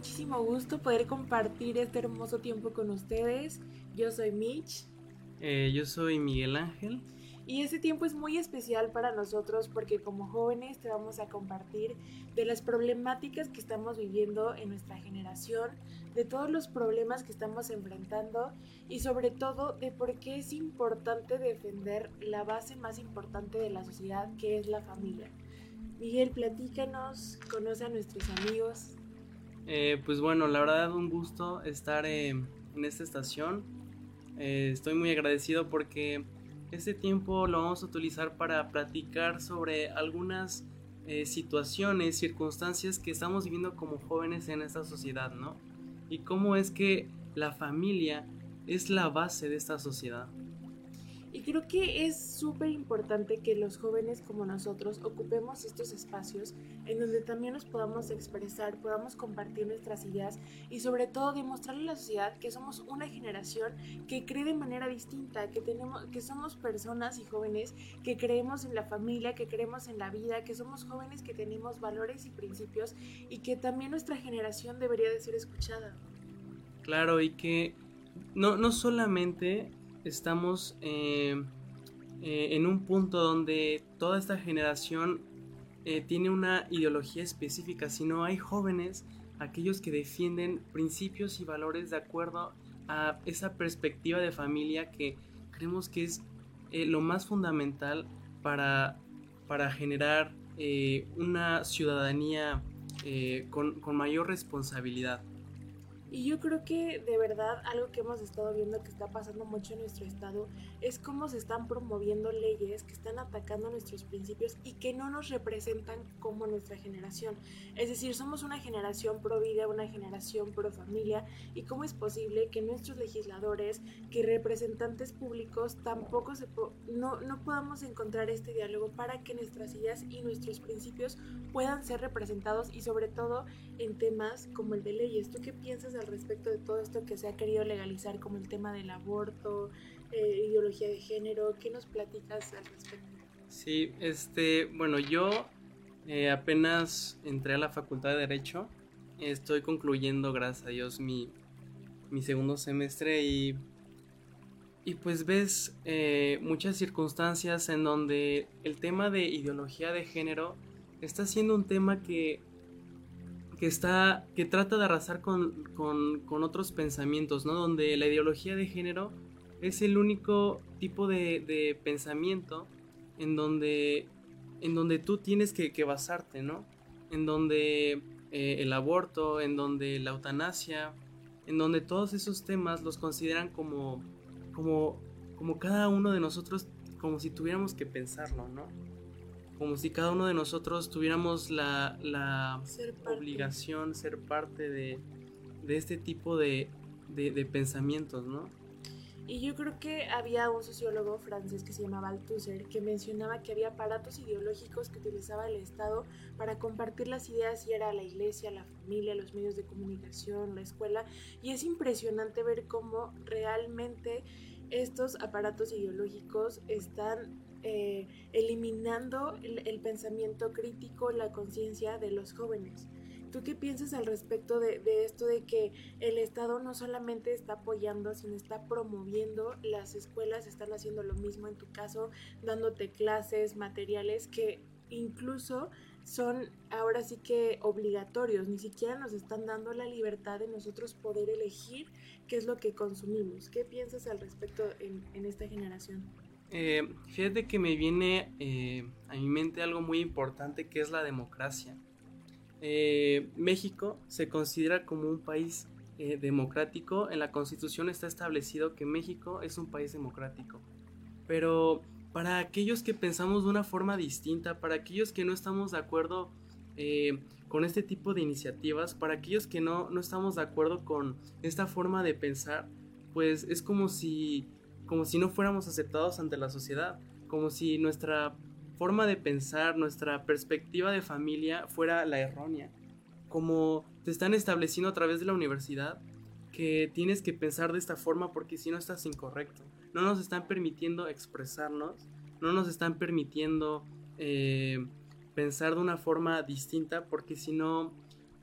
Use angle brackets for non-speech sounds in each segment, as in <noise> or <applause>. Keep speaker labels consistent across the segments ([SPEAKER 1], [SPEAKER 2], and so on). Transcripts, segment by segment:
[SPEAKER 1] Muchísimo gusto poder compartir este hermoso tiempo con ustedes. Yo soy Mitch.
[SPEAKER 2] Eh, yo soy Miguel Ángel.
[SPEAKER 1] Y este tiempo es muy especial para nosotros porque como jóvenes te vamos a compartir de las problemáticas que estamos viviendo en nuestra generación, de todos los problemas que estamos enfrentando y sobre todo de por qué es importante defender la base más importante de la sociedad que es la familia. Miguel, platícanos, conoce a nuestros amigos.
[SPEAKER 2] Eh, pues bueno, la verdad un gusto estar eh, en esta estación. Eh, estoy muy agradecido porque este tiempo lo vamos a utilizar para platicar sobre algunas situaciones, circunstancias que estamos viviendo como jóvenes en esta sociedad, ¿no? Y cómo es que la familia es la base de esta sociedad.
[SPEAKER 1] Y creo que es súper importante que los jóvenes como nosotros ocupemos estos espacios en donde también nos podamos expresar, podamos compartir nuestras ideas y sobre todo demostrarle a la sociedad que somos una generación que cree de manera distinta, que tenemos que somos personas y jóvenes que creemos en la familia, que creemos en la vida, que somos jóvenes que tenemos valores y principios y que también nuestra generación debería de ser escuchada.
[SPEAKER 2] Claro, y que no, no solamente estamos eh, eh, en un punto donde toda esta generación eh, tiene una ideología específica, sino hay jóvenes, aquellos que defienden principios y valores de acuerdo a esa perspectiva de familia que creemos que es lo más fundamental para, para generar una ciudadanía con, con mayor responsabilidad.
[SPEAKER 1] Y yo creo que de verdad algo que hemos estado viendo que está pasando mucho en nuestro estado es cómo se están promoviendo leyes que están atacando nuestros principios y que no nos representan como nuestra generación. Es decir, somos una generación pro vida, una generación pro familia y cómo es posible que nuestros legisladores, que representantes públicos tampoco se no, no podamos encontrar este diálogo para que nuestras ideas y nuestros principios puedan ser representados y sobre todo en temas como el de leyes. ¿Tú qué piensas al respecto de todo esto que se ha querido legalizar como el tema del aborto, eh, ideología de género? ¿Qué nos platicas al respecto?
[SPEAKER 2] Sí, este, bueno, yo eh, apenas entré a la Facultad de Derecho, estoy concluyendo, gracias a Dios, mi, mi segundo semestre y, y pues ves eh, muchas circunstancias en donde el tema de ideología de género está siendo un tema que que está que trata de arrasar con, con, otros pensamientos, ¿no? Donde la ideología de género es el único tipo de, de pensamiento en donde, en donde tú tienes que, que basarte, ¿no? En donde eh, el aborto, en donde la eutanasia, en donde todos esos temas los consideran como, como, como cada uno de nosotros, como si tuviéramos que pensarlo, ¿no? Como si cada uno de nosotros tuviéramos la, la obligación, ser parte de, de este tipo de, de, pensamientos, ¿no?
[SPEAKER 1] Y yo creo que había un sociólogo francés que se llamaba Althusser que mencionaba que había aparatos ideológicos que utilizaba el Estado para compartir las ideas y era la iglesia, la familia, los medios de comunicación, la escuela. Y es impresionante ver cómo realmente estos aparatos ideológicos están eh, eliminando el, pensamiento crítico, la conciencia de los jóvenes. ¿Tú qué piensas al respecto de, esto de que el Estado no solamente está apoyando, sino está promoviendo, las escuelas están haciendo lo mismo en tu caso, dándote clases, materiales que incluso son ahora sí que obligatorios, ni siquiera nos están dando la libertad de nosotros poder elegir qué es lo que consumimos. ¿Qué piensas al respecto en esta generación?
[SPEAKER 2] Eh, fíjate que me viene eh, a mi mente algo muy importante que es la democracia. Eh, México se considera como un país democrático. En la constitución está establecido que México es un país democrático. Pero para aquellos que pensamos de una forma distinta, para aquellos que no estamos de acuerdo con este tipo de iniciativas, para aquellos que no, no estamos de acuerdo con esta forma de pensar, pues es como si, como si no fuéramos aceptados ante la sociedad, como si nuestra forma de pensar, nuestra perspectiva de familia fuera la errónea, como te están estableciendo a través de la universidad que tienes que pensar de esta forma porque si no estás incorrecto. No nos están permitiendo expresarnos, no nos están permitiendo eh, pensar de una forma distinta porque si no,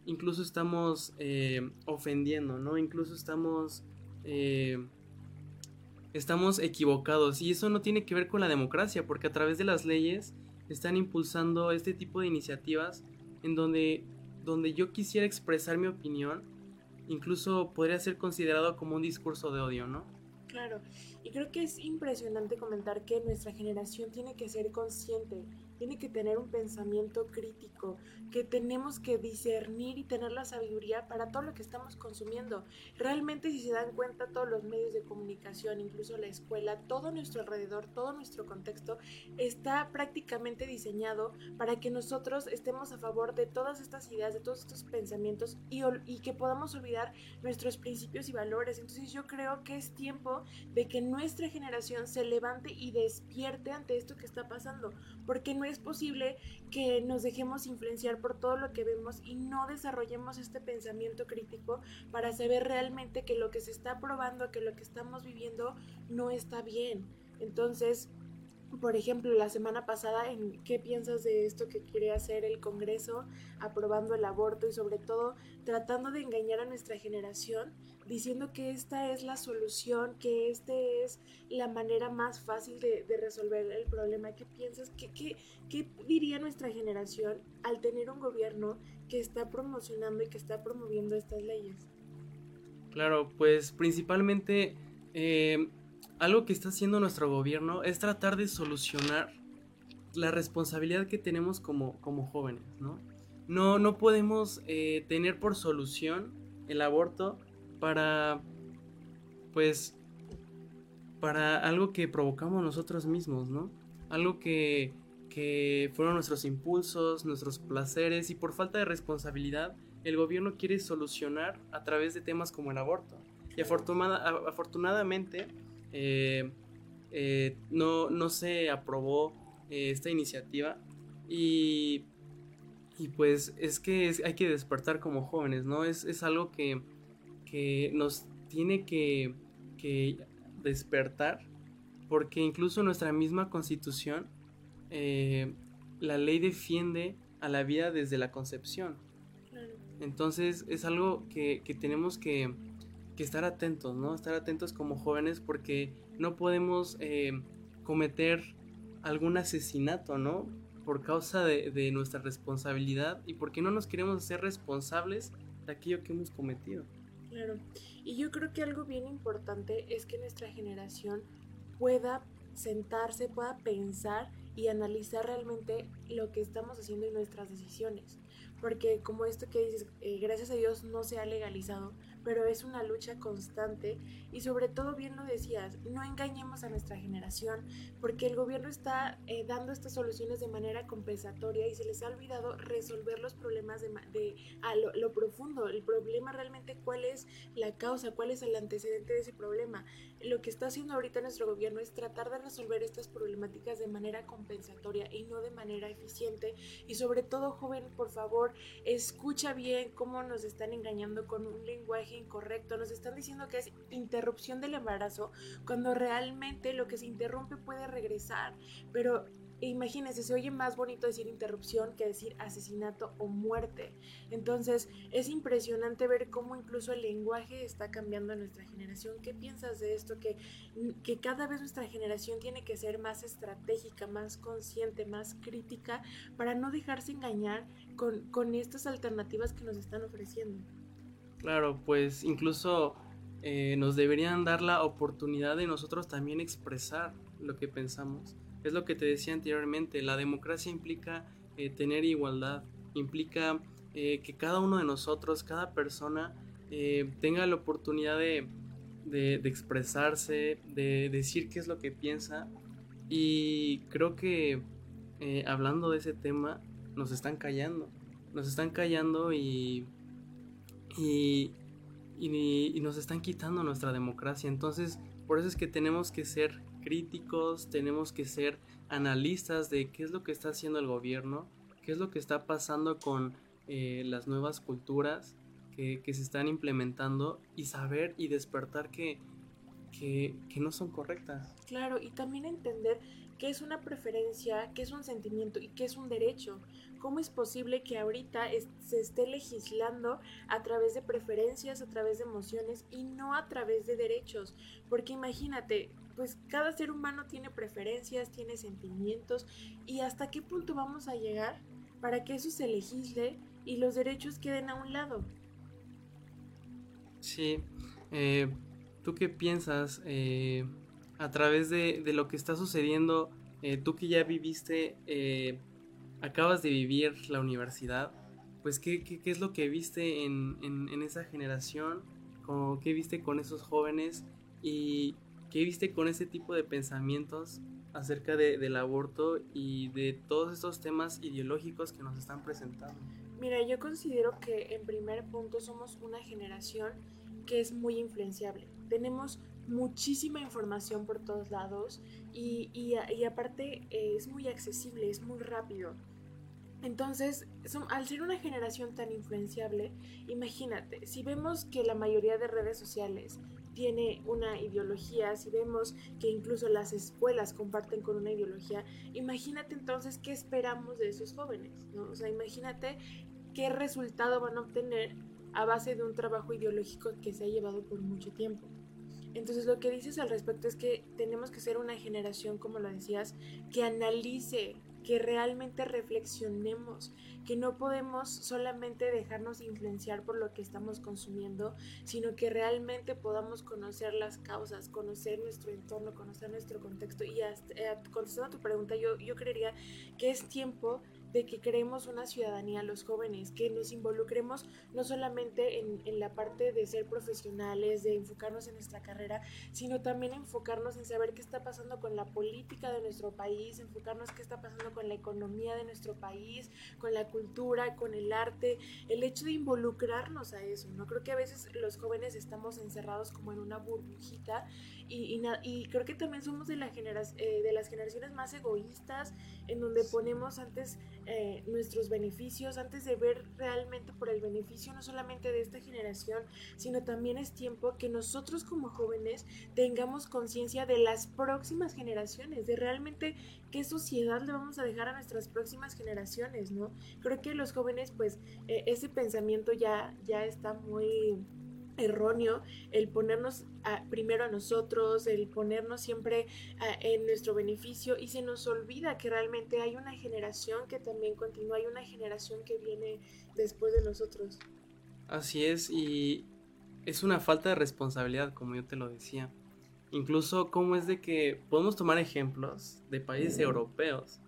[SPEAKER 2] incluso estamos eh, ofendiendo, ¿no? Incluso estamos... Eh, estamos equivocados y eso no tiene que ver con la democracia porque a través de las leyes están impulsando este tipo de iniciativas en donde, donde yo quisiera expresar mi opinión incluso podría ser considerado como un discurso de odio, ¿no?
[SPEAKER 1] Claro, y creo que es impresionante comentar que nuestra generación tiene que ser consciente tiene que tener un pensamiento crítico, que tenemos que discernir y tener la sabiduría para todo lo que estamos consumiendo. Realmente si se dan cuenta todos los medios de comunicación, incluso la escuela, todo nuestro alrededor, todo nuestro contexto está prácticamente diseñado para que nosotros estemos a favor de todas estas ideas, de todos estos pensamientos y, y que podamos olvidar nuestros principios y valores. Entonces yo creo que es tiempo de que nuestra generación se levante y despierte ante esto que está pasando, porque no es posible que nos dejemos influenciar por todo lo que vemos y no desarrollemos este pensamiento crítico para saber realmente que lo que se está probando, que lo que estamos viviendo no está bien. Entonces, por ejemplo, la semana pasada, ¿en qué piensas de esto que quiere hacer el Congreso aprobando el aborto y sobre todo tratando de engañar a nuestra generación, diciendo que esta es la solución, que esta es la manera más fácil de, resolver el problema? ¿Qué piensas? ¿Qué, qué, qué diría nuestra generación al tener un gobierno que está promocionando y que está promoviendo estas leyes?
[SPEAKER 2] Claro, pues principalmente... Eh, algo que está haciendo nuestro gobierno es tratar de solucionar la responsabilidad que tenemos como, como jóvenes, ¿no? No, no podemos eh, tener por solución el aborto para, pues, para algo que provocamos nosotros mismos, ¿no? Algo que, que fueron nuestros impulsos, nuestros placeres y por falta de responsabilidad el gobierno quiere solucionar a través de temas como el aborto. Y afortunadamente eh, eh, no, no, se aprobó eh, esta iniciativa y, y, pues es que hay que despertar como jóvenes, ¿no? Es, es algo que, que, nos tiene que, que, despertar porque incluso nuestra misma constitución la ley defiende a la vida desde la concepción. Entonces es algo que, que tenemos que, que estar atentos, ¿no? Estar atentos como jóvenes porque no podemos eh, cometer algún asesinato, ¿no? Por causa de, nuestra responsabilidad y porque no nos queremos hacer responsables de aquello que hemos cometido.
[SPEAKER 1] Claro, y yo creo que algo bien importante es que nuestra generación pueda sentarse, pueda pensar y analizar realmente lo que estamos haciendo y nuestras decisiones. Porque como esto que dices, eh, gracias a Dios no se ha legalizado, pero es una lucha constante y sobre todo, bien lo decías, no engañemos a nuestra generación porque el gobierno está eh, dando estas soluciones de manera compensatoria y se les ha olvidado resolver los problemas de, a lo, profundo, el problema realmente cuál es la causa, cuál es el antecedente de ese problema. Lo que está haciendo ahorita nuestro gobierno es tratar de resolver estas problemáticas de manera compensatoria y no de manera eficiente. Y sobre todo, joven, por favor, escucha bien cómo nos están engañando con un lenguaje incorrecto, nos están diciendo que es interrupción del embarazo, cuando realmente lo que se interrumpe puede regresar, pero imagínense, se oye más bonito decir interrupción que decir asesinato o muerte. Entonces, es impresionante ver cómo incluso el lenguaje está cambiando en nuestra generación. ¿Qué piensas de esto? Que, que cada vez nuestra generación tiene que ser más estratégica, más consciente, más crítica, para no dejarse engañar con, con estas alternativas que nos están ofreciendo.
[SPEAKER 2] Claro, pues incluso eh, nos deberían dar la oportunidad de nosotros también expresar lo que pensamos. Es lo que te decía anteriormente, la democracia implica eh, tener igualdad, implica eh, que cada uno de nosotros, cada persona, tenga la oportunidad de, de, expresarse, de decir qué es lo que piensa Y creo que hablando de ese tema, nos están callando. Nos están callando y, y, y, nos están quitando nuestra democracia. Entonces, por eso es que tenemos que ser críticos, tenemos que ser analistas de qué es lo que está haciendo el gobierno, qué es lo que está pasando con eh, las nuevas culturas que, que, se están implementando y saber y despertar que, que, que no son correctas.
[SPEAKER 1] Claro, y también entender qué es una preferencia, qué es un sentimiento y qué es un derecho. ¿Cómo es posible que ahorita se esté legislando a través de preferencias, a través de emociones y no a través de derechos? Porque imagínate, pues cada ser humano tiene preferencias, tiene sentimientos y hasta qué punto vamos a llegar para que eso se legisle y los derechos queden a un lado.
[SPEAKER 2] Sí, eh, ¿tú qué piensas? Eh, a través de, lo que está sucediendo, eh, tú que ya viviste, eh, acabas de vivir la universidad, pues ¿qué, qué, es lo que viste en, en, esa generación? ¿Qué viste con esos jóvenes? ¿Y qué viste con ese tipo de pensamientos acerca de, del aborto y de todos estos temas ideológicos que nos están presentando?
[SPEAKER 1] Mira, yo considero que en primer punto somos una generación que es muy influenciable. Tenemos muchísima información por todos lados y, y, aparte eh, es muy accesible, es muy rápido. Entonces, al ser una generación tan influenciable, imagínate, si vemos que la mayoría de redes sociales tiene una ideología, si vemos que incluso las escuelas comparten con una ideología, imagínate entonces qué esperamos de esos jóvenes, ¿no? O sea, imagínate qué resultado van a obtener a base de un trabajo ideológico que se ha llevado por mucho tiempo. Entonces lo que dices al respecto es que tenemos que ser una generación, como lo decías, que analice, que realmente reflexionemos, que no podemos solamente dejarnos influenciar por lo que estamos consumiendo, sino que realmente podamos conocer las causas, conocer nuestro entorno, conocer nuestro contexto. Y hasta, eh, contestando a tu pregunta, yo, yo creería que es tiempo de que creemos una ciudadanía los jóvenes, que nos involucremos no solamente en, en, la parte de ser profesionales, de enfocarnos en nuestra carrera, sino también enfocarnos en saber qué está pasando con la política de nuestro país, enfocarnos qué está pasando con la economía de nuestro país, con la cultura, con el arte, el hecho de involucrarnos a eso, ¿no? Creo que a veces los jóvenes estamos encerrados como en una burbujita y, y, creo que también somos de, la eh, de las generaciones más egoístas, en donde ponemos antes eh, nuestros beneficios, antes de ver realmente por el beneficio no solamente de esta generación, sino también es tiempo que nosotros como jóvenes tengamos conciencia de las próximas generaciones, de realmente qué sociedad le vamos a dejar a nuestras próximas generaciones, ¿no? Creo que los jóvenes, pues, eh, ese pensamiento ya, ya está muy erróneo el ponernos primero a nosotros, el ponernos siempre en nuestro beneficio y se nos olvida que realmente hay una generación que también continúa, hay una generación que viene después de nosotros.
[SPEAKER 2] Así es, y es una falta de responsabilidad, como yo te lo decía. Incluso cómo es de que podemos tomar ejemplos de países europeos,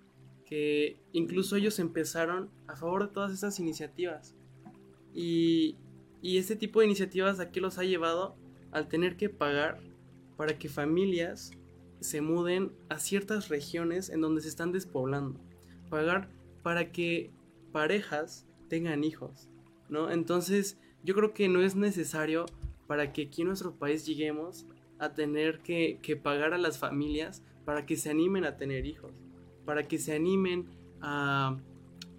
[SPEAKER 2] que incluso ellos empezaron a favor de todas estas iniciativas. Y y este tipo de iniciativas aquí los ha llevado al tener que pagar para que familias se muden a ciertas regiones en donde se están despoblando. Pagar para que parejas tengan hijos, ¿no? Entonces, yo creo que no es necesario para que aquí en nuestro país lleguemos a tener que, pagar a las familias para que se animen a tener hijos, para que se animen a,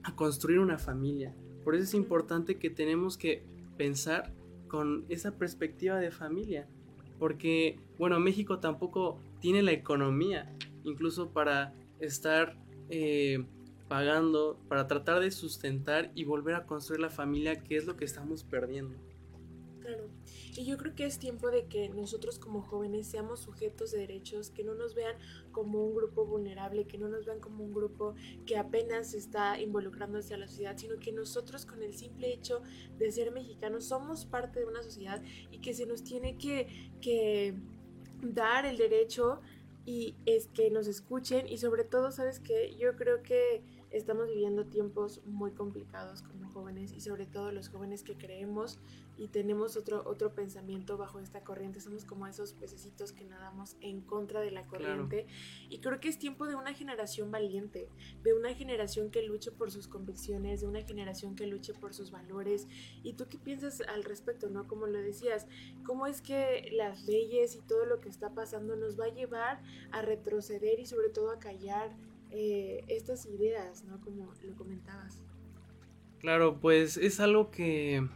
[SPEAKER 2] a construir una familia. Por eso es importante que tenemos que pensar con esa perspectiva de familia. Porque, bueno, México tampoco tiene la economía, incluso para estar eh, pagando, para tratar de sustentar y volver a construir la familia, que es lo que estamos perdiendo.
[SPEAKER 1] Claro. Y yo creo que es tiempo de que nosotros como jóvenes seamos sujetos de derechos, que no nos vean como un grupo vulnerable, que no nos vean como un grupo que apenas está involucrándose a la sociedad, sino que nosotros con el simple hecho de ser mexicanos somos parte de una sociedad y que se nos tiene que, que dar el derecho y es que nos escuchen y sobre todo, ¿sabes qué? Yo creo que estamos viviendo tiempos muy complicados como jóvenes y sobre todo los jóvenes que creemos y tenemos otro, otro pensamiento bajo esta corriente. Somos como esos pececitos que nadamos en contra de la corriente. Y creo que es tiempo de una generación valiente, de una generación que luche por sus convicciones, de una generación que luche por sus valores. ¿Y tú qué piensas al respecto, no? Como lo decías, ¿cómo es que las leyes y todo lo que está pasando nos va a llevar a retroceder y sobre todo a callar eh, estas ideas, ¿no? Como lo comentabas.
[SPEAKER 2] Claro, pues es algo que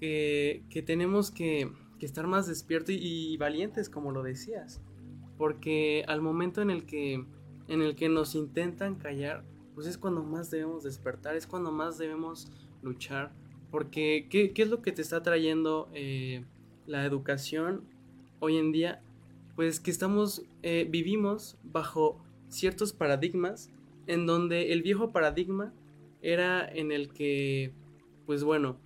[SPEAKER 2] que, tenemos que, estar más despiertos y, valientes, como lo decías. Porque al momento en el que, en el que nos intentan callar, pues es cuando más debemos despertar, es cuando más debemos luchar. Porque, ¿qué, es lo que te está trayendo eh, la educación hoy en día? Pues que estamos, eh, vivimos bajo ciertos paradigmas en donde el viejo paradigma era en el que, pues bueno,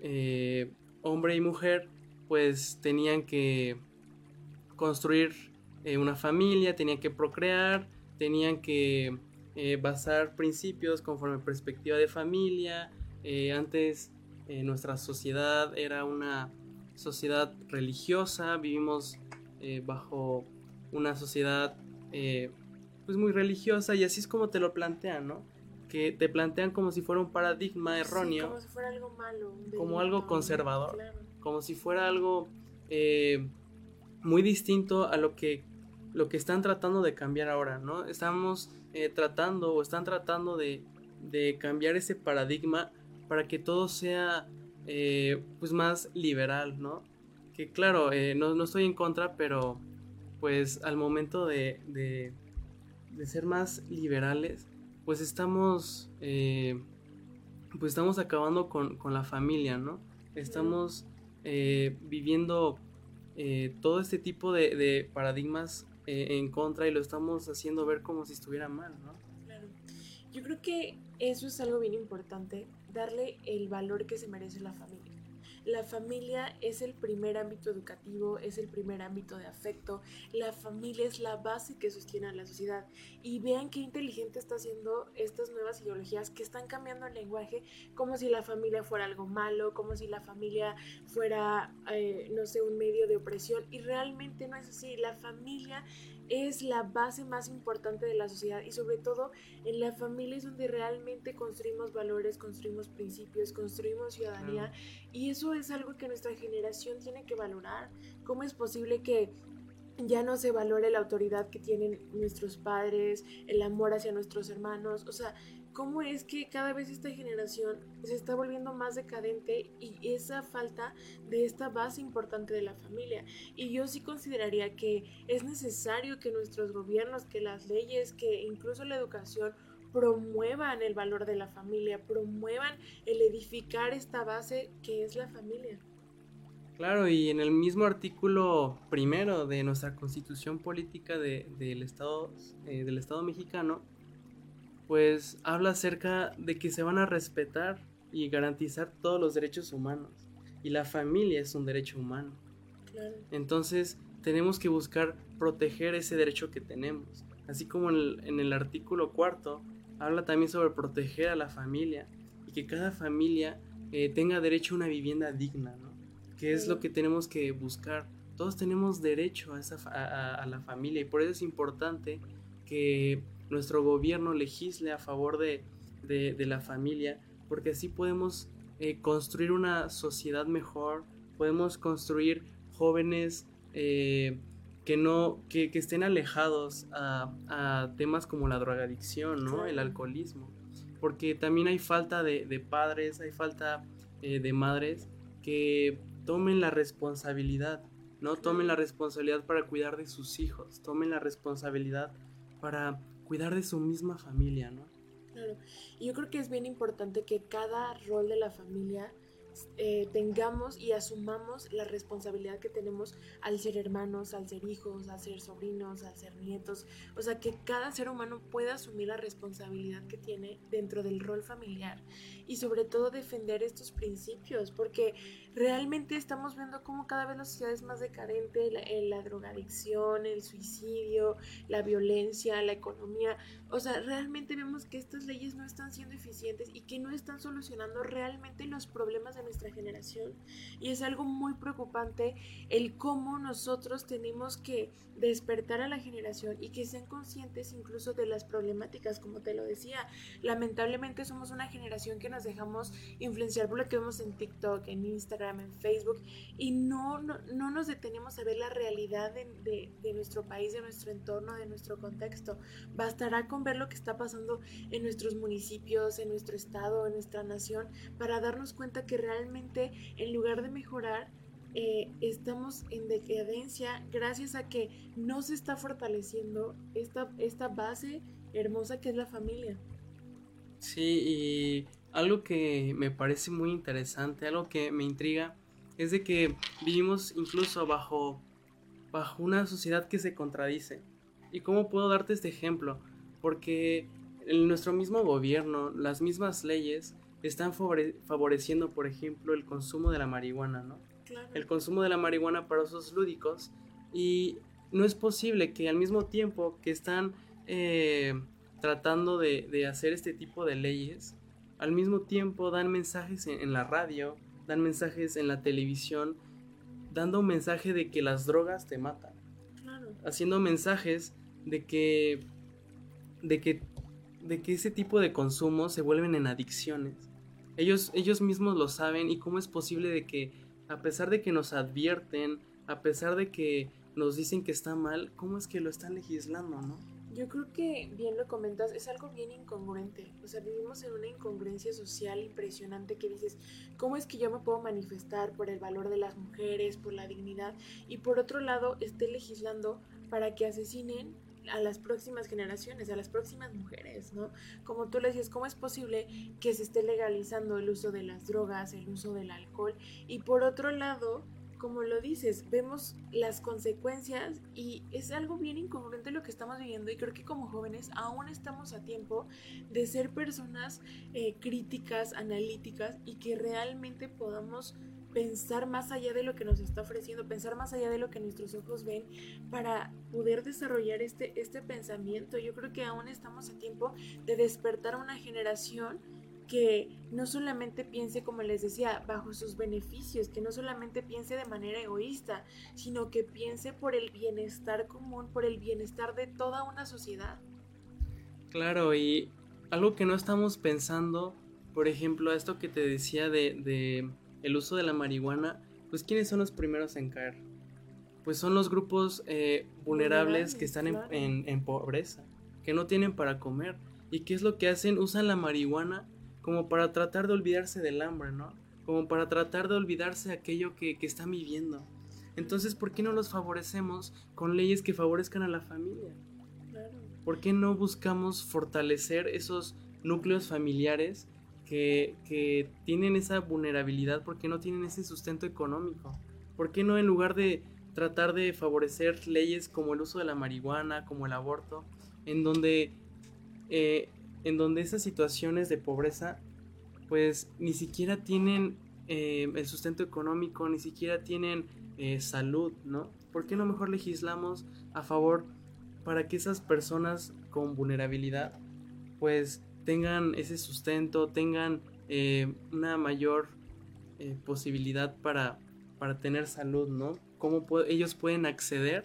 [SPEAKER 2] eh, hombre y mujer pues tenían que construir eh, una familia, tenían que procrear, tenían que eh, basar principios conforme perspectiva de familia. antes nuestra sociedad era una sociedad religiosa, vivimos bajo una sociedad pues muy religiosa y así es como te lo plantean, ¿no? Que te plantean como si fuera un paradigma erróneo.
[SPEAKER 1] como si fuera algo malo.
[SPEAKER 2] como algo conservador. Como si fuera algo eh, muy distinto a lo que, lo que están tratando de cambiar ahora, ¿no? Estamos eh, tratando o están tratando de, de, cambiar ese paradigma para que todo sea eh, pues más liberal, ¿no? Que claro, no, no, estoy en contra, pero pues al momento de, de, de ser más liberales, pues estamos, eh, pues estamos acabando con, la familia, ¿no? Estamos eh, viviendo eh, todo este tipo de, paradigmas en contra y lo estamos haciendo ver como si estuviera mal, ¿no?
[SPEAKER 1] Claro. Yo creo que eso es algo bien importante, darle el valor que se merece la familia. La familia es el primer ámbito educativo, es el primer ámbito de afecto. La familia es la base que sostiene a la sociedad. Y vean qué inteligente está haciendo estas nuevas ideologías que están cambiando el lenguaje como si la familia fuera algo malo, como si la familia fuera, eh, no sé, un medio de opresión. Y realmente no es así. La familia es la base más importante de la sociedad y sobre todo en la familia es donde realmente construimos valores, construimos principios, construimos ciudadanía y eso es algo que nuestra generación tiene que valorar. ¿Cómo es posible que ya no se valore la autoridad que tienen nuestros padres, el amor hacia nuestros hermanos? O sea, cómo es que cada vez esta generación se está volviendo más decadente y esa falta de esta base importante de la familia. Y yo sí consideraría que es necesario que nuestros gobiernos, que las leyes, que incluso la educación promuevan el valor de la familia, promuevan el edificar esta base que es la familia.
[SPEAKER 2] Claro, y en el mismo artículo primero de nuestra constitución política del, Estado, eh, del Estado mexicano, pues habla acerca de que se van a respetar y garantizar todos los derechos humanos. Y la familia es un derecho humano. Entonces tenemos que buscar proteger ese derecho que tenemos. Así como en el, artículo cuarto habla también sobre proteger a la familia y que cada familia eh, tenga derecho a una vivienda digna, ¿no? Que es lo que tenemos que buscar. Todos tenemos derecho a, esa, a la familia y por eso es importante que nuestro gobierno legisle a favor de, la familia, porque así podemos eh, construir una sociedad mejor, podemos construir jóvenes eh, que no que, estén alejados a, temas como la drogadicción, ¿no? el alcoholismo, porque también hay falta de, padres, hay falta eh, de madres que tomen la responsabilidad, ¿no? Tomen la responsabilidad para cuidar de sus hijos, tomen la responsabilidad para cuidar de su misma familia, ¿no?
[SPEAKER 1] Claro, yo creo que es bien importante que cada rol de la familia eh, tengamos y asumamos la responsabilidad que tenemos al ser hermanos, al ser hijos, al ser sobrinos, al ser nietos. O sea, que cada ser humano pueda asumir la responsabilidad que tiene dentro del rol familiar y sobre todo defender estos principios, porque realmente estamos viendo cómo cada vez la sociedad es más decadente, la, la drogadicción, el suicidio, la violencia, la economía. O sea, realmente vemos que estas leyes no están siendo eficientes y que no están solucionando realmente los problemas de nuestra generación. Y es algo muy preocupante el cómo nosotros tenemos que despertar a la generación y que sean conscientes incluso de las problemáticas, como te lo decía. Lamentablemente somos una generación que nos dejamos influenciar por lo que vemos en TikTok, en Instagram, en Facebook y no, no, nos detenemos a ver la realidad de, de nuestro país, de nuestro entorno, de nuestro contexto. Bastará con ver lo que está pasando en nuestros municipios, en nuestro estado, en nuestra nación, para darnos cuenta que realmente en lugar de mejorar, eh, estamos en decadencia gracias a que no se está fortaleciendo esta, esta base hermosa que es la familia.
[SPEAKER 2] Sí, y algo que me parece muy interesante, algo que me intriga, es de que vivimos incluso bajo, bajo una sociedad que se contradice. ¿Y cómo puedo darte este ejemplo? Porque en nuestro mismo gobierno, las mismas leyes están favoreciendo, por ejemplo, el consumo de la marihuana, ¿no? el consumo de la marihuana para usos lúdicos y no es posible que al mismo tiempo que están eh, tratando de, hacer este tipo de leyes, al mismo tiempo dan mensajes en, la radio, dan mensajes en la televisión, dando un mensaje de que las drogas te matan, haciendo mensajes de que, de que, de que ese tipo de consumo se vuelven en adicciones. Ellos, ellos mismos lo saben y cómo es posible de que a pesar de que nos advierten, a pesar de que nos dicen que está mal, ¿cómo es que lo están legislando, no?
[SPEAKER 1] Yo creo que bien lo comentas, es algo bien incongruente. O sea, vivimos en una incongruencia social impresionante que dices, ¿cómo es que yo me puedo manifestar por el valor de las mujeres, por la dignidad? Y por otro lado, esté legislando para que asesinen a las próximas generaciones, a las próximas mujeres, ¿no? Como tú le decías, ¿cómo es posible que se esté legalizando el uso de las drogas, el uso del alcohol? Y por otro lado, como lo dices, vemos las consecuencias y es algo bien incongruente lo que estamos viviendo y creo que como jóvenes aún estamos a tiempo de ser personas eh, críticas, analíticas y que realmente podamos pensar más allá de lo que nos está ofreciendo, pensar más allá de lo que nuestros ojos ven para poder desarrollar este, este pensamiento. Yo creo que aún estamos a tiempo de despertar una generación que no solamente piense, como les decía, bajo sus beneficios, que no solamente piense de manera egoísta, sino que piense por el bienestar común, por el bienestar de toda una sociedad.
[SPEAKER 2] Claro, y algo que no estamos pensando, por ejemplo, esto que te decía de el uso de la marihuana, pues ¿quiénes son los primeros en caer? Pues son los grupos eh, vulnerables, que están en, pobreza, que no tienen para comer. ¿Y qué es lo que hacen? Usan la marihuana como para tratar de olvidarse del hambre, ¿no? Como para tratar de olvidarse de aquello que, que están viviendo. Entonces, ¿por qué no los favorecemos con leyes que favorezcan a la familia? ¿Por qué no buscamos fortalecer esos núcleos familiares que, tienen esa vulnerabilidad porque no tienen ese sustento económico. ¿Por qué no en lugar de tratar de favorecer leyes como el uso de la marihuana, como el aborto, en donde, eh, en donde esas situaciones de pobreza pues ni siquiera tienen eh, el sustento económico, ni siquiera tienen eh, salud, ¿no? ¿Por qué no mejor legislamos a favor para que esas personas con vulnerabilidad pues tengan ese sustento, tengan eh, una mayor posibilidad para, para tener salud, ¿no? Cómo ellos pueden acceder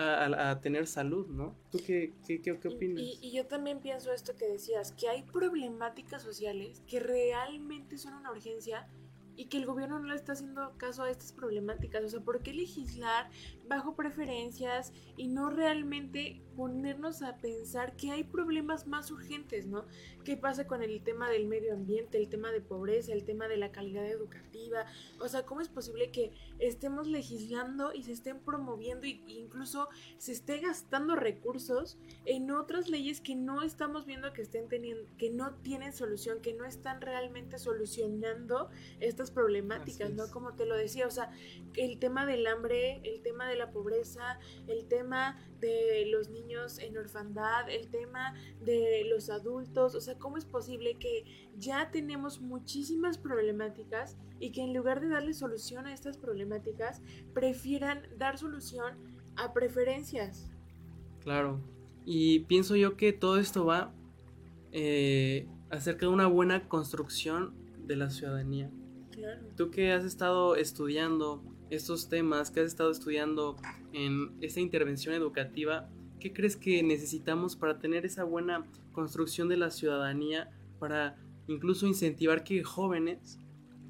[SPEAKER 2] a, tener salud, ¿no? ¿Tú qué, qué, qué, opinas?
[SPEAKER 1] Y, y, yo también pienso esto que decías, que hay problemáticas sociales que realmente son una urgencia y que el gobierno no le está haciendo caso a estas problemáticas. O sea, ¿por qué legislar bajo preferencias y no realmente ponernos a pensar que hay problemas más urgentes, ¿no? ¿Qué pasa con el tema del medio ambiente, el tema de pobreza, el tema de la calidad educativa? O sea, ¿cómo es posible que estemos legislando y se estén promoviendo e incluso se esté gastando recursos en otras leyes que no estamos viendo que estén teniendo, que no tienen solución, que no están realmente solucionando estas problemáticas, ¿no? Como te lo decía, o sea, el tema del hambre, el tema de la pobreza, el tema de los niños en orfandad, el tema de los adultos, o sea, ¿cómo es posible que ya tenemos muchísimas problemáticas y que en lugar de darle solución a estas problemáticas, prefieran dar solución a preferencias?
[SPEAKER 2] Claro, y pienso yo que todo esto va eh, acerca de una buena construcción de la ciudadanía.
[SPEAKER 1] Claro.
[SPEAKER 2] Tú que has estado estudiando estos temas, que has estado estudiando en esta intervención educativa, ¿qué crees que necesitamos para tener esa buena construcción de la ciudadanía, para incluso incentivar que jóvenes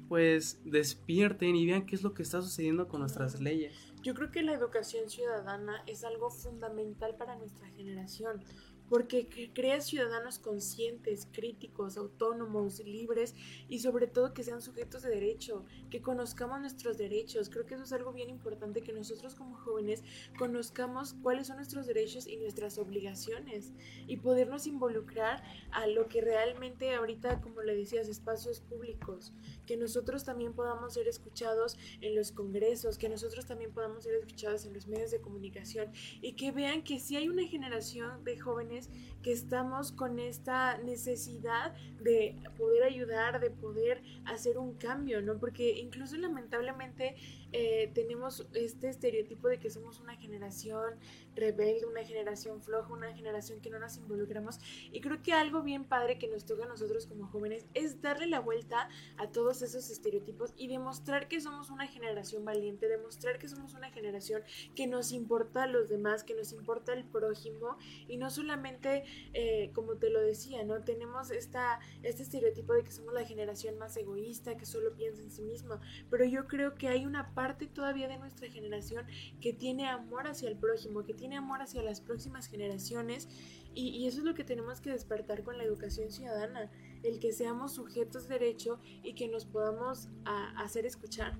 [SPEAKER 2] pues despierten y vean qué es lo que está sucediendo con nuestras leyes?
[SPEAKER 1] Yo creo que la educación ciudadana es algo fundamental para nuestra generación porque crea ciudadanos conscientes, críticos, autónomos, libres y sobre todo que sean sujetos de derecho, que conozcamos nuestros derechos. Creo que eso es algo bien importante, que nosotros como jóvenes conozcamos cuáles son nuestros derechos y nuestras obligaciones y podernos involucrar a lo que realmente ahorita, como le decías, espacios públicos, que nosotros también podamos ser escuchados en los congresos, que nosotros también podamos ser escuchados en los medios de comunicación y que vean que si hay una generación de jóvenes que estamos con esta necesidad de poder ayudar, de poder hacer un cambio, ¿no? Porque incluso lamentablemente eh, tenemos este estereotipo de que somos una generación rebelde, una generación floja, una generación que no nos involucramos. Y creo que algo bien padre que nos toca a nosotros como jóvenes es darle la vuelta a todos esos estereotipos y demostrar que somos una generación valiente, demostrar que somos una generación que nos importa a los demás, que nos importa el prójimo y no solamente, eh, como te lo decía, ¿no? Tenemos esta, este estereotipo de que somos la generación más egoísta, que solo piensa en sí misma, pero yo creo que hay una parte todavía de nuestra generación que tiene amor hacia el prójimo, que tiene amor hacia las próximas generaciones y, eso es lo que tenemos que despertar con la educación ciudadana, el que seamos sujetos de derecho y que nos podamos hacer escuchar.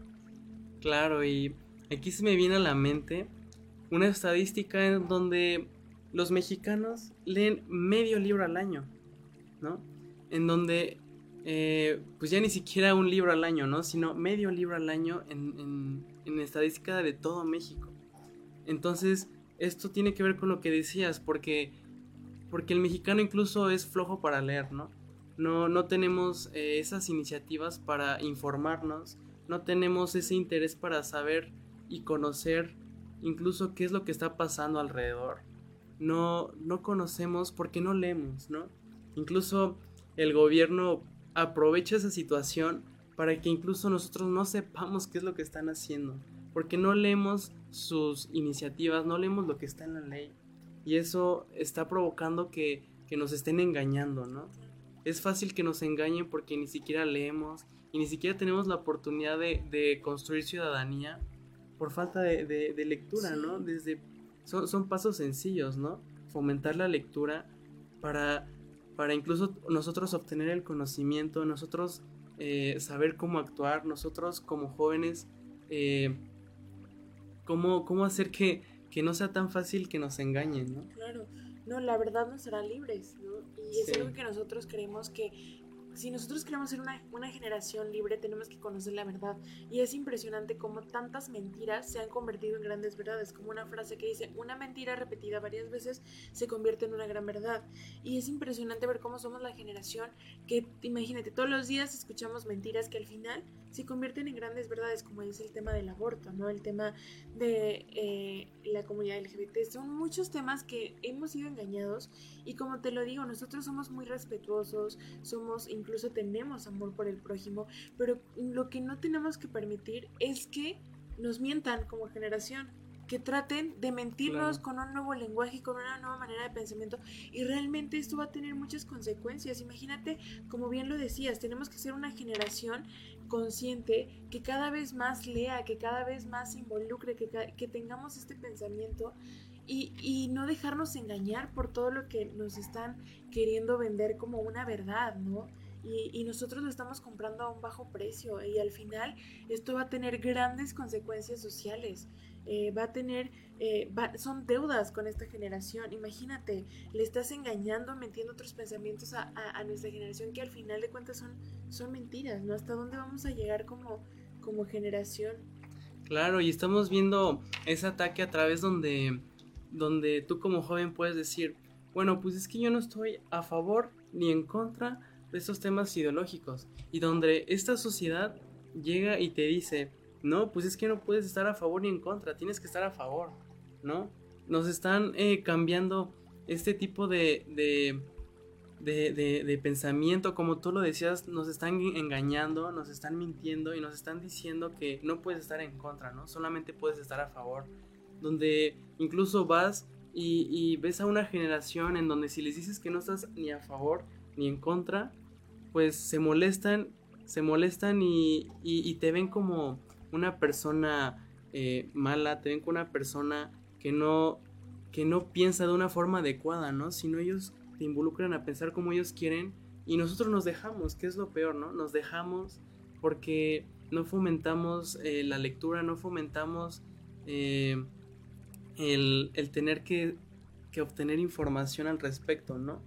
[SPEAKER 2] Claro, y aquí se me viene a la mente una estadística en donde los mexicanos leen medio libro al año, ¿no? En donde, eh, pues ya ni siquiera un libro al año, ¿no? Sino medio libro al año en, en, estadística de todo México. Entonces, esto tiene que ver con lo que decías, porque, porque el mexicano incluso es flojo para leer, ¿no? No, no tenemos eh, esas iniciativas para informarnos, no tenemos ese interés para saber y conocer incluso qué es lo que está pasando alrededor. No, no conocemos porque no leemos, ¿no? Incluso el gobierno aprovecha esa situación para que incluso nosotros no sepamos qué es lo que están haciendo porque no leemos sus iniciativas, no leemos lo que está en la ley. Y eso está provocando que, nos estén engañando, ¿no? Es fácil que nos engañen porque ni siquiera leemos y ni siquiera tenemos la oportunidad de, construir ciudadanía por falta de, lectura, ¿no? Desde, son, pasos sencillos, ¿no? Fomentar la lectura para, para incluso nosotros obtener el conocimiento, nosotros eh, saber cómo actuar, nosotros como jóvenes eh, cómo, hacer que, que no sea tan fácil que nos engañen, ¿no?
[SPEAKER 1] Claro, no, la verdad nos hará libres, ¿no? Y es algo que nosotros creemos que si nosotros queremos ser una, generación libre, tenemos que conocer la verdad. Y es impresionante cómo tantas mentiras se han convertido en grandes verdades, como una frase que dice, una mentira repetida varias veces se convierte en una gran verdad. Y es impresionante ver cómo somos la generación que, imagínate, todos los días escuchamos mentiras que al final se convierten en grandes verdades, como es el tema del aborto, ¿no? El tema de eh, la comunidad LGBT. Son muchos temas que hemos sido engañados y como te lo digo, nosotros somos muy respetuosos, somos incluso tenemos amor por el prójimo, pero lo que no tenemos que permitir es que nos mientan como generación que traten de mentirnos con un nuevo lenguaje, con una nueva manera de pensamiento y realmente esto va a tener muchas consecuencias. Imagínate, como bien lo decías, tenemos que ser una generación consciente que cada vez más lea, que cada vez más se involucre, que, que tengamos este pensamiento y, y, no dejarnos engañar por todo lo que nos están queriendo vender como una verdad, ¿no? y, nosotros lo estamos comprando a un bajo precio y al final esto va a tener grandes consecuencias sociales. Eh, va a tener, eh, son deudas con esta generación. Imagínate, le estás engañando, metiendo otros pensamientos a, nuestra generación que al final de cuentas son, son mentiras, ¿no? ¿Hasta dónde vamos a llegar como, como generación?
[SPEAKER 2] Claro, y estamos viendo ese ataque a través donde, donde tú como joven puedes decir, bueno, pues es que yo no estoy a favor ni en contra de estos temas ideológicos. Y donde esta sociedad llega y te dice, no, pues es que no puedes estar a favor ni en contra, tienes que estar a favor, ¿no? Nos están eh, cambiando este tipo de, de, de, de, pensamiento, como tú lo decías, nos están engañando, nos están mintiendo y nos están diciendo que no puedes estar en contra, ¿no? Solamente puedes estar a favor. Donde incluso vas y, ves a una generación en donde si les dices que no estás ni a favor ni en contra, pues se molestan, se molestan y, y, te ven como una persona eh, mala, te ven como una persona que no, que no piensa de una forma adecuada, ¿no? Sino ellos te involucran a pensar como ellos quieren y nosotros nos dejamos, que es lo peor, ¿no? Nos dejamos porque no fomentamos eh, la lectura, no fomentamos eh, el, tener que, obtener información al respecto, ¿no?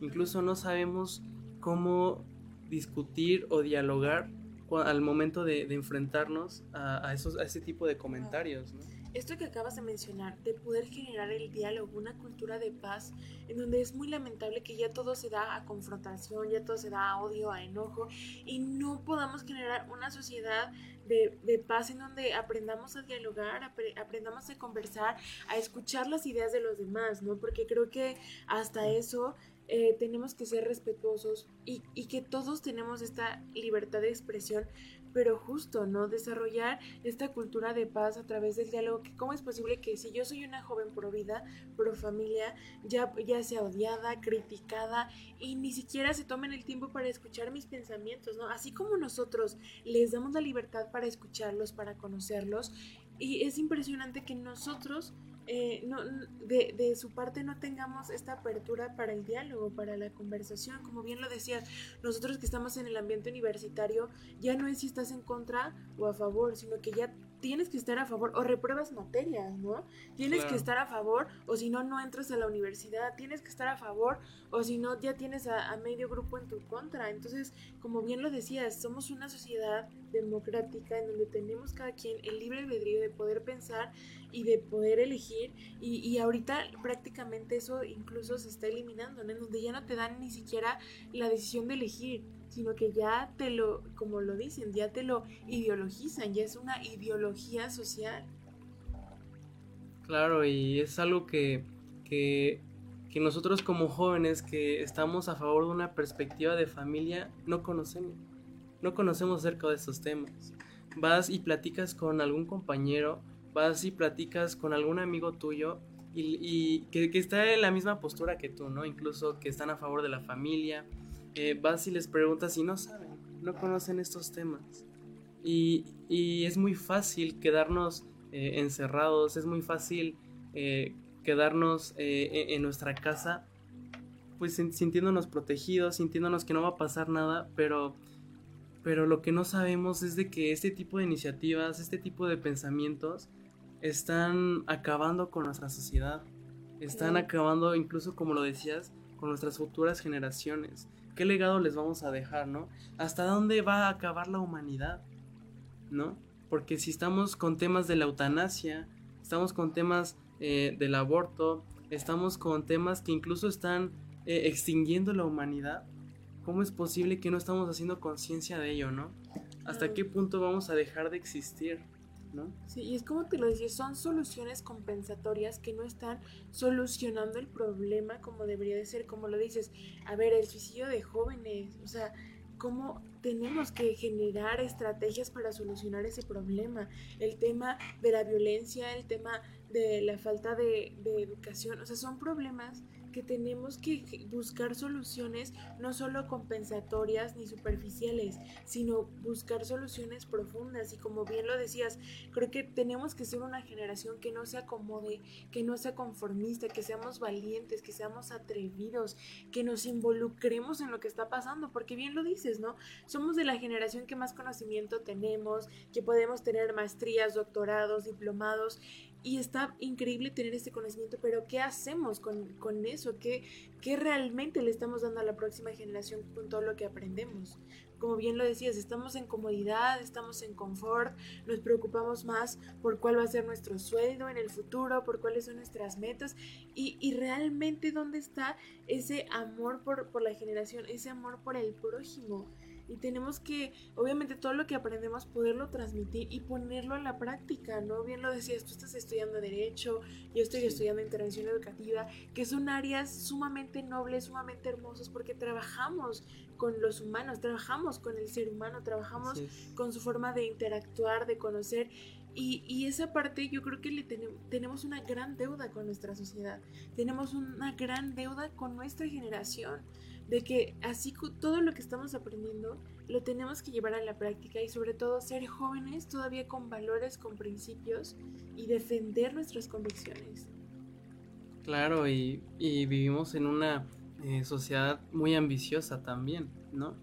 [SPEAKER 2] Incluso no sabemos cómo discutir o dialogar al momento de, enfrentarnos a, esos, a ese tipo de comentarios.
[SPEAKER 1] Esto que acabas de mencionar, de poder generar el diálogo, una cultura de paz, en donde es muy lamentable que ya todo se da a confrontación, ya todo se da a odio, a enojo, y no podamos generar una sociedad de paz en donde aprendamos a dialogar, aprendamos a conversar, a escuchar las ideas de los demás, ¿no? Porque creo que hasta eso eh, tenemos que ser respetuosos y, y, que todos tenemos esta libertad de expresión, pero justo, ¿no? Desarrollar esta cultura de paz a través del diálogo, que cómo es posible que si yo soy una joven pro vida, pro familia, ya, ya sea odiada, criticada y ni siquiera se tomen el tiempo para escuchar mis pensamientos, ¿no? Así como nosotros les damos la libertad para escucharlos, para conocerlos, y es impresionante que nosotros eh, no, de, de, su parte no tengamos esta apertura para el diálogo, para la conversación. Como bien lo decías, nosotros que estamos en el ambiente universitario, ya no es si estás en contra o a favor, sino que ya tienes que estar a favor o repruebas materias, ¿no? Tienes que estar a favor o si no, no entras a la universidad, tienes que estar a favor o si no, ya tienes a, medio grupo en tu contra. Entonces, como bien lo decías, somos una sociedad democrática en donde tenemos cada quien el libre albedrío de poder pensar y de poder elegir y, y ahorita prácticamente eso incluso se está eliminando, ¿no? En donde ya no te dan ni siquiera la decisión de elegir sino que ya te lo, como lo dicen, ya te lo ideologizan, ya es una ideología social.
[SPEAKER 2] Claro, y es algo que, que, que nosotros como jóvenes que estamos a favor de una perspectiva de familia no conocemos. No conocemos acerca de estos temas. Vas y platicas con algún compañero, vas y platicas con algún amigo tuyo y, y que, que, está en la misma postura que tú, ¿no? Incluso que están a favor de la familia, eh, vas y les preguntas y no saben, no conocen estos temas. Y, es muy fácil quedarnos eh, encerrados, es muy fácil eh, quedarnos e-, en nuestra casa, pues sintiéndonos protegidos, sintiéndonos que no va a pasar nada, pero, pero lo que no sabemos es de que este tipo de iniciativas, este tipo de pensamientos, están acabando con nuestra sociedad, están acabando incluso, como lo decías, con nuestras futuras generaciones. ¿Qué legado les vamos a dejar, no? ¿Hasta dónde va a acabar la humanidad? ¿No? Porque si estamos con temas de la eutanasia, estamos con temas eh, del aborto, estamos con temas que incluso están eh, extinguiendo la humanidad, ¿cómo es posible que no estamos haciendo conciencia de ello, no? ¿Hasta qué punto vamos a dejar de existir?
[SPEAKER 1] Sí, y es como te lo decía, son soluciones compensatorias que no están solucionando el problema como debería de ser, como lo dices. A ver, el suicidio de jóvenes, o sea, cómo tenemos que generar estrategias para solucionar ese problema. El tema de la violencia, el tema de la falta de educación, o sea, son problemas que tenemos que buscar soluciones no solo compensatorias ni superficiales, sino buscar soluciones profundas. Y como bien lo decías, creo que tenemos que ser una generación que no se acomode, que no sea conformista, que seamos valientes, que seamos atrevidos, que nos involucremos en lo que está pasando, porque bien lo dices, ¿no? Somos de la generación que más conocimiento tenemos, que podemos tener maestrías, doctorados, diplomados, y está increíble tener este conocimiento, pero ¿qué hacemos con, con eso? ¿Qué, ¿Qué realmente le estamos dando a la próxima generación con todo lo que aprendemos? Como bien lo decías, estamos en comodidad, estamos en confort, nos preocupamos más por cuál va a ser nuestro sueldo en el futuro, por cuáles son nuestras metas y, y realmente dónde está ese amor por, por la generación, ese amor por el prójimo y tenemos que, obviamente, todo lo que aprendemos poderlo transmitir y ponerlo en la práctica, ¿no? Bien lo decías, tú estás estudiando Derecho, yo estoy estudiando Intervención Educativa, que son áreas sumamente nobles, sumamente hermosas, porque trabajamos con los humanos, trabajamos con el ser humano, trabajamos con su forma de interactuar, de conocer. Y, y, esa parte yo creo que le tenemos una gran deuda con nuestra sociedad, tenemos una gran deuda con nuestra generación de que así todo lo que estamos aprendiendo lo tenemos que llevar a la práctica y sobre todo ser jóvenes todavía con valores, con principios y defender nuestras convicciones.
[SPEAKER 2] Claro, y, vivimos en una eh, sociedad muy ambiciosa también, ¿no?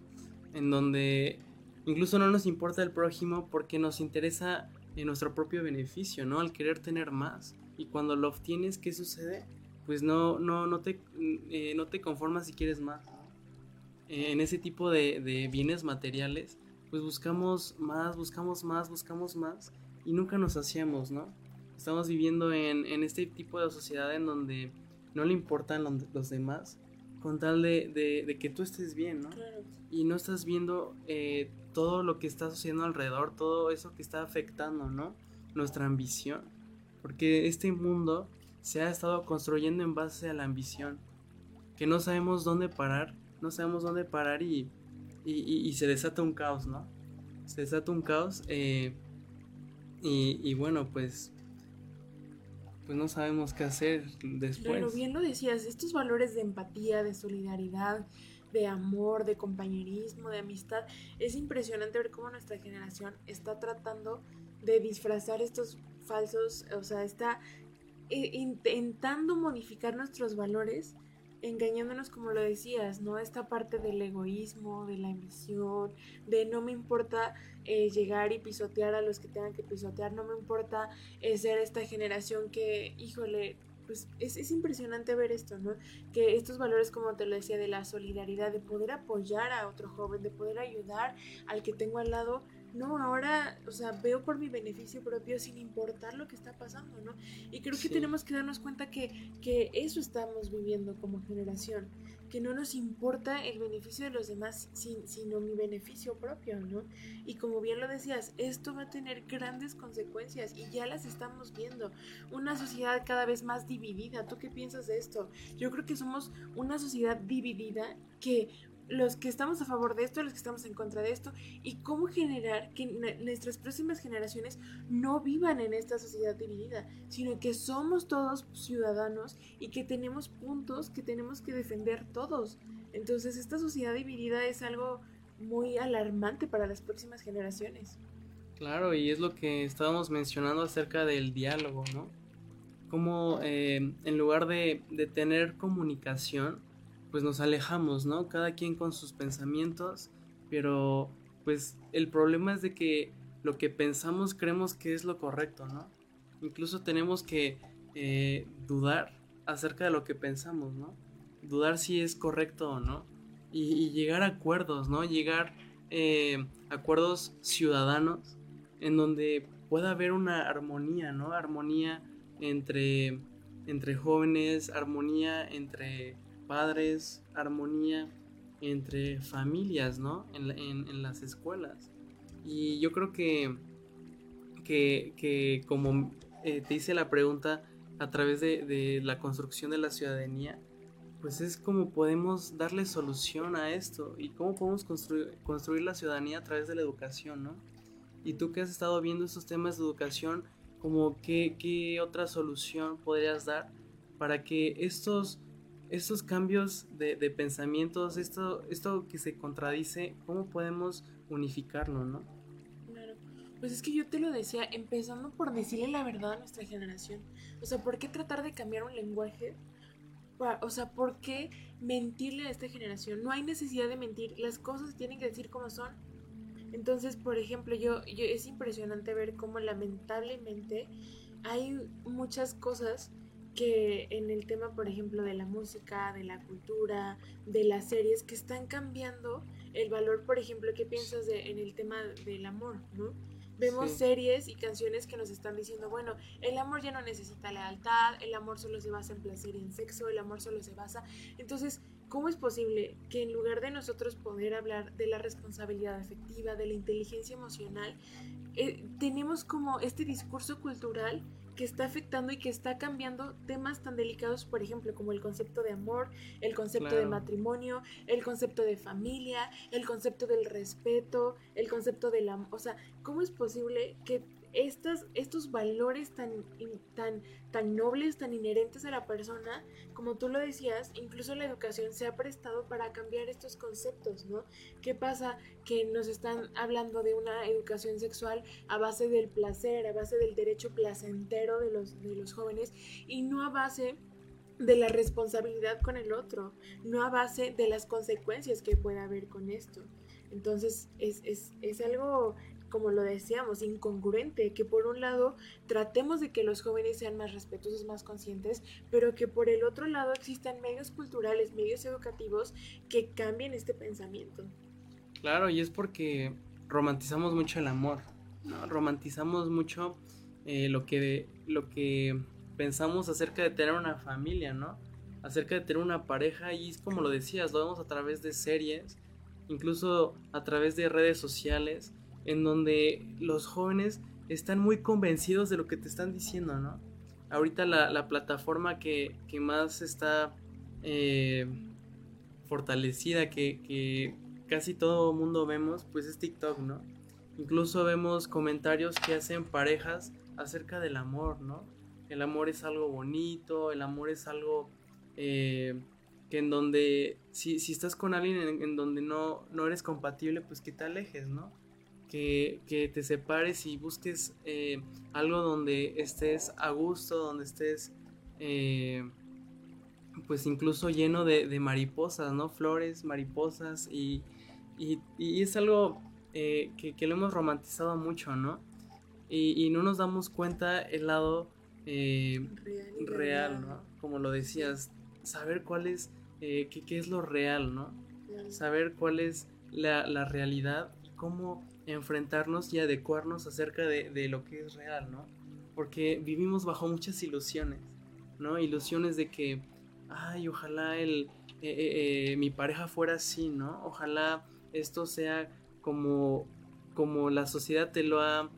[SPEAKER 2] En donde incluso no nos importa el prójimo porque nos interesa en nuestro propio beneficio, ¿no? Al querer tener más. Y cuando lo obtienes, ¿qué sucede? Pues no, no, no, te, eh, no te conformas si quieres más en ese tipo de, bienes materiales, pues buscamos más, buscamos más, buscamos más y nunca nos hacíamos, ¿no? Estamos viviendo en, este tipo de sociedad en donde no le importan los, demás con tal de, que tú estés bien, ¿no? Y no estás viendo eh, todo lo que está sucediendo alrededor, todo eso que está afectando, ¿no? Nuestra ambición. Porque este mundo se ha estado construyendo en base a la ambición, que no sabemos dónde parar no sabemos dónde parar y, y, se desata un caos, ¿no? Se desata un caos eh, y, bueno, pues pues no sabemos qué hacer después.
[SPEAKER 1] Pero bien lo decías, estos valores de empatía, de solidaridad, de amor, de compañerismo, de amistad, es impresionante ver cómo nuestra generación está tratando de disfrazar estos falsos, o sea, está eh, intentando modificar nuestros valores engañándonos como lo decías, ¿no? Esta parte del egoísmo, de la ambición, de no me importa eh, llegar y pisotear a los que tengan que pisotear, no me importa eh, ser esta generación que, híjole, pues es, es, impresionante ver esto, ¿no? Que estos valores, como te lo decía, de la solidaridad, de poder apoyar a otro joven, de poder ayudar al que tengo al lado, no, ahora, o sea, veo por mi beneficio propio sin importar lo que está pasando, ¿no? Y creo que tenemos que darnos cuenta que, que eso estamos viviendo como generación, que no nos importa el beneficio de los demás, sino mi beneficio propio, ¿no? Y como bien lo decías, esto va a tener grandes consecuencias y ya las estamos viendo. Una sociedad cada vez más dividida. ¿Tú qué piensas de esto? Yo creo que somos una sociedad dividida que los que estamos a favor de esto, los que estamos en contra de esto, y cómo generar que nuestras próximas generaciones no vivan en esta sociedad dividida, sino que somos todos ciudadanos y que tenemos puntos que tenemos que defender todos. Entonces esta sociedad dividida es algo muy alarmante para las próximas generaciones.
[SPEAKER 2] Claro, y es lo que estábamos mencionando acerca del diálogo, ¿no? Como eh, en lugar de, de tener comunicación, pues nos alejamos, ¿no? Cada quien con sus pensamientos, pero pues el problema es de que lo que pensamos creemos que es lo correcto, ¿no? Incluso tenemos que eh, dudar acerca de lo que pensamos, ¿no? Dudar si es correcto o no. Y, llegar a acuerdos, ¿no? Llegar eh, a acuerdos ciudadanos en donde pueda haber una armonía, ¿no? Armonía entre, entre jóvenes, armonía entre padres, armonía entre familias, ¿no? En, las escuelas. Y yo creo que, que, como eh, te hice la pregunta a través de, la construcción de la ciudadanía, pues es como podemos darle solución a esto y cómo podemos construir, construir la ciudadanía a través de la educación, ¿no? Y tú que has estado viendo estos temas de educación, como qué, qué otra solución podrías dar para que estos estos cambios de, pensamientos, esto, esto que se contradice, ¿cómo podemos unificarlo, no?
[SPEAKER 1] Claro. Pues es que yo te lo decía, empezando por decirle la verdad a nuestra generación. O sea, ¿por qué tratar de cambiar un lenguaje? O sea, ¿por qué mentirle a esta generación? No hay necesidad de mentir, las cosas tienen que decir como son. Entonces, por ejemplo, yo, yo es impresionante ver cómo lamentablemente hay muchas cosas que en el tema, por ejemplo, de la música, de la cultura, de las series, que están cambiando el valor, por ejemplo, ¿qué piensas de, en el tema del amor, no? Vemos series y canciones que nos están diciendo, bueno, el amor ya no necesita lealtad, el amor solo se basa en placer y en sexo, el amor solo se basa. Entonces, ¿cómo es posible que en lugar de nosotros poder hablar de la responsabilidad afectiva, de la inteligencia emocional, eh, tenemos como este discurso cultural que está afectando y que está cambiando temas tan delicados, por ejemplo, como el concepto de amor, el concepto de matrimonio, el concepto de familia, el concepto del respeto, el concepto de la... O sea, ¿cómo es posible que estas, estos valores tan, tan, tan nobles, tan inherentes a la persona, como tú lo decías, incluso la educación se ha prestado para cambiar estos conceptos, ¿no? ¿Qué pasa? Que nos están hablando de una educación sexual a base del placer, a base del derecho placentero de los, de los jóvenes y no a base de la responsabilidad con el otro, no a base de las consecuencias que pueda haber con esto. Entonces es, es, es algo como lo decíamos, incongruente, que por un lado tratemos de que los jóvenes sean más respetuosos, más conscientes, pero que por el otro lado existan medios culturales, medios educativos que cambien este pensamiento.
[SPEAKER 2] Claro, y es porque romantizamos mucho el amor, ¿no? romantizamos mucho eh, lo, que, lo que pensamos acerca de tener una familia, ¿no? Acerca de tener una pareja y es como lo decías, lo vemos a través de series, incluso a través de redes sociales en donde los jóvenes están muy convencidos de lo que te están diciendo, ¿no? Ahorita la, plataforma que, más está eh, fortalecida, que, casi todo mundo vemos, pues es TikTok, ¿no? Incluso vemos comentarios que hacen parejas acerca del amor, ¿no? El amor es algo bonito, el amor es algo eh, que en donde, si, estás con alguien en, en, donde no, no eres compatible, pues que te alejes, ¿no? Que, te separes y busques eh, algo donde estés a gusto, donde estés eh, pues incluso lleno de, mariposas, ¿no? Flores, mariposas y, es algo eh, que, lo hemos romantizado mucho, ¿no? Y, no nos damos cuenta el lado real, ¿no? Como lo decías, saber cuál es, qué, es lo real, ¿no? Saber cuál es la, la realidad y cómo enfrentarnos y adecuarnos acerca de, lo que es real, ¿no? Porque vivimos bajo muchas ilusiones, ¿no? Ilusiones de que, ay, ojalá el, eh, eh, eh, mi pareja fuera así, ¿no? Ojalá esto sea como, como la sociedad te lo ha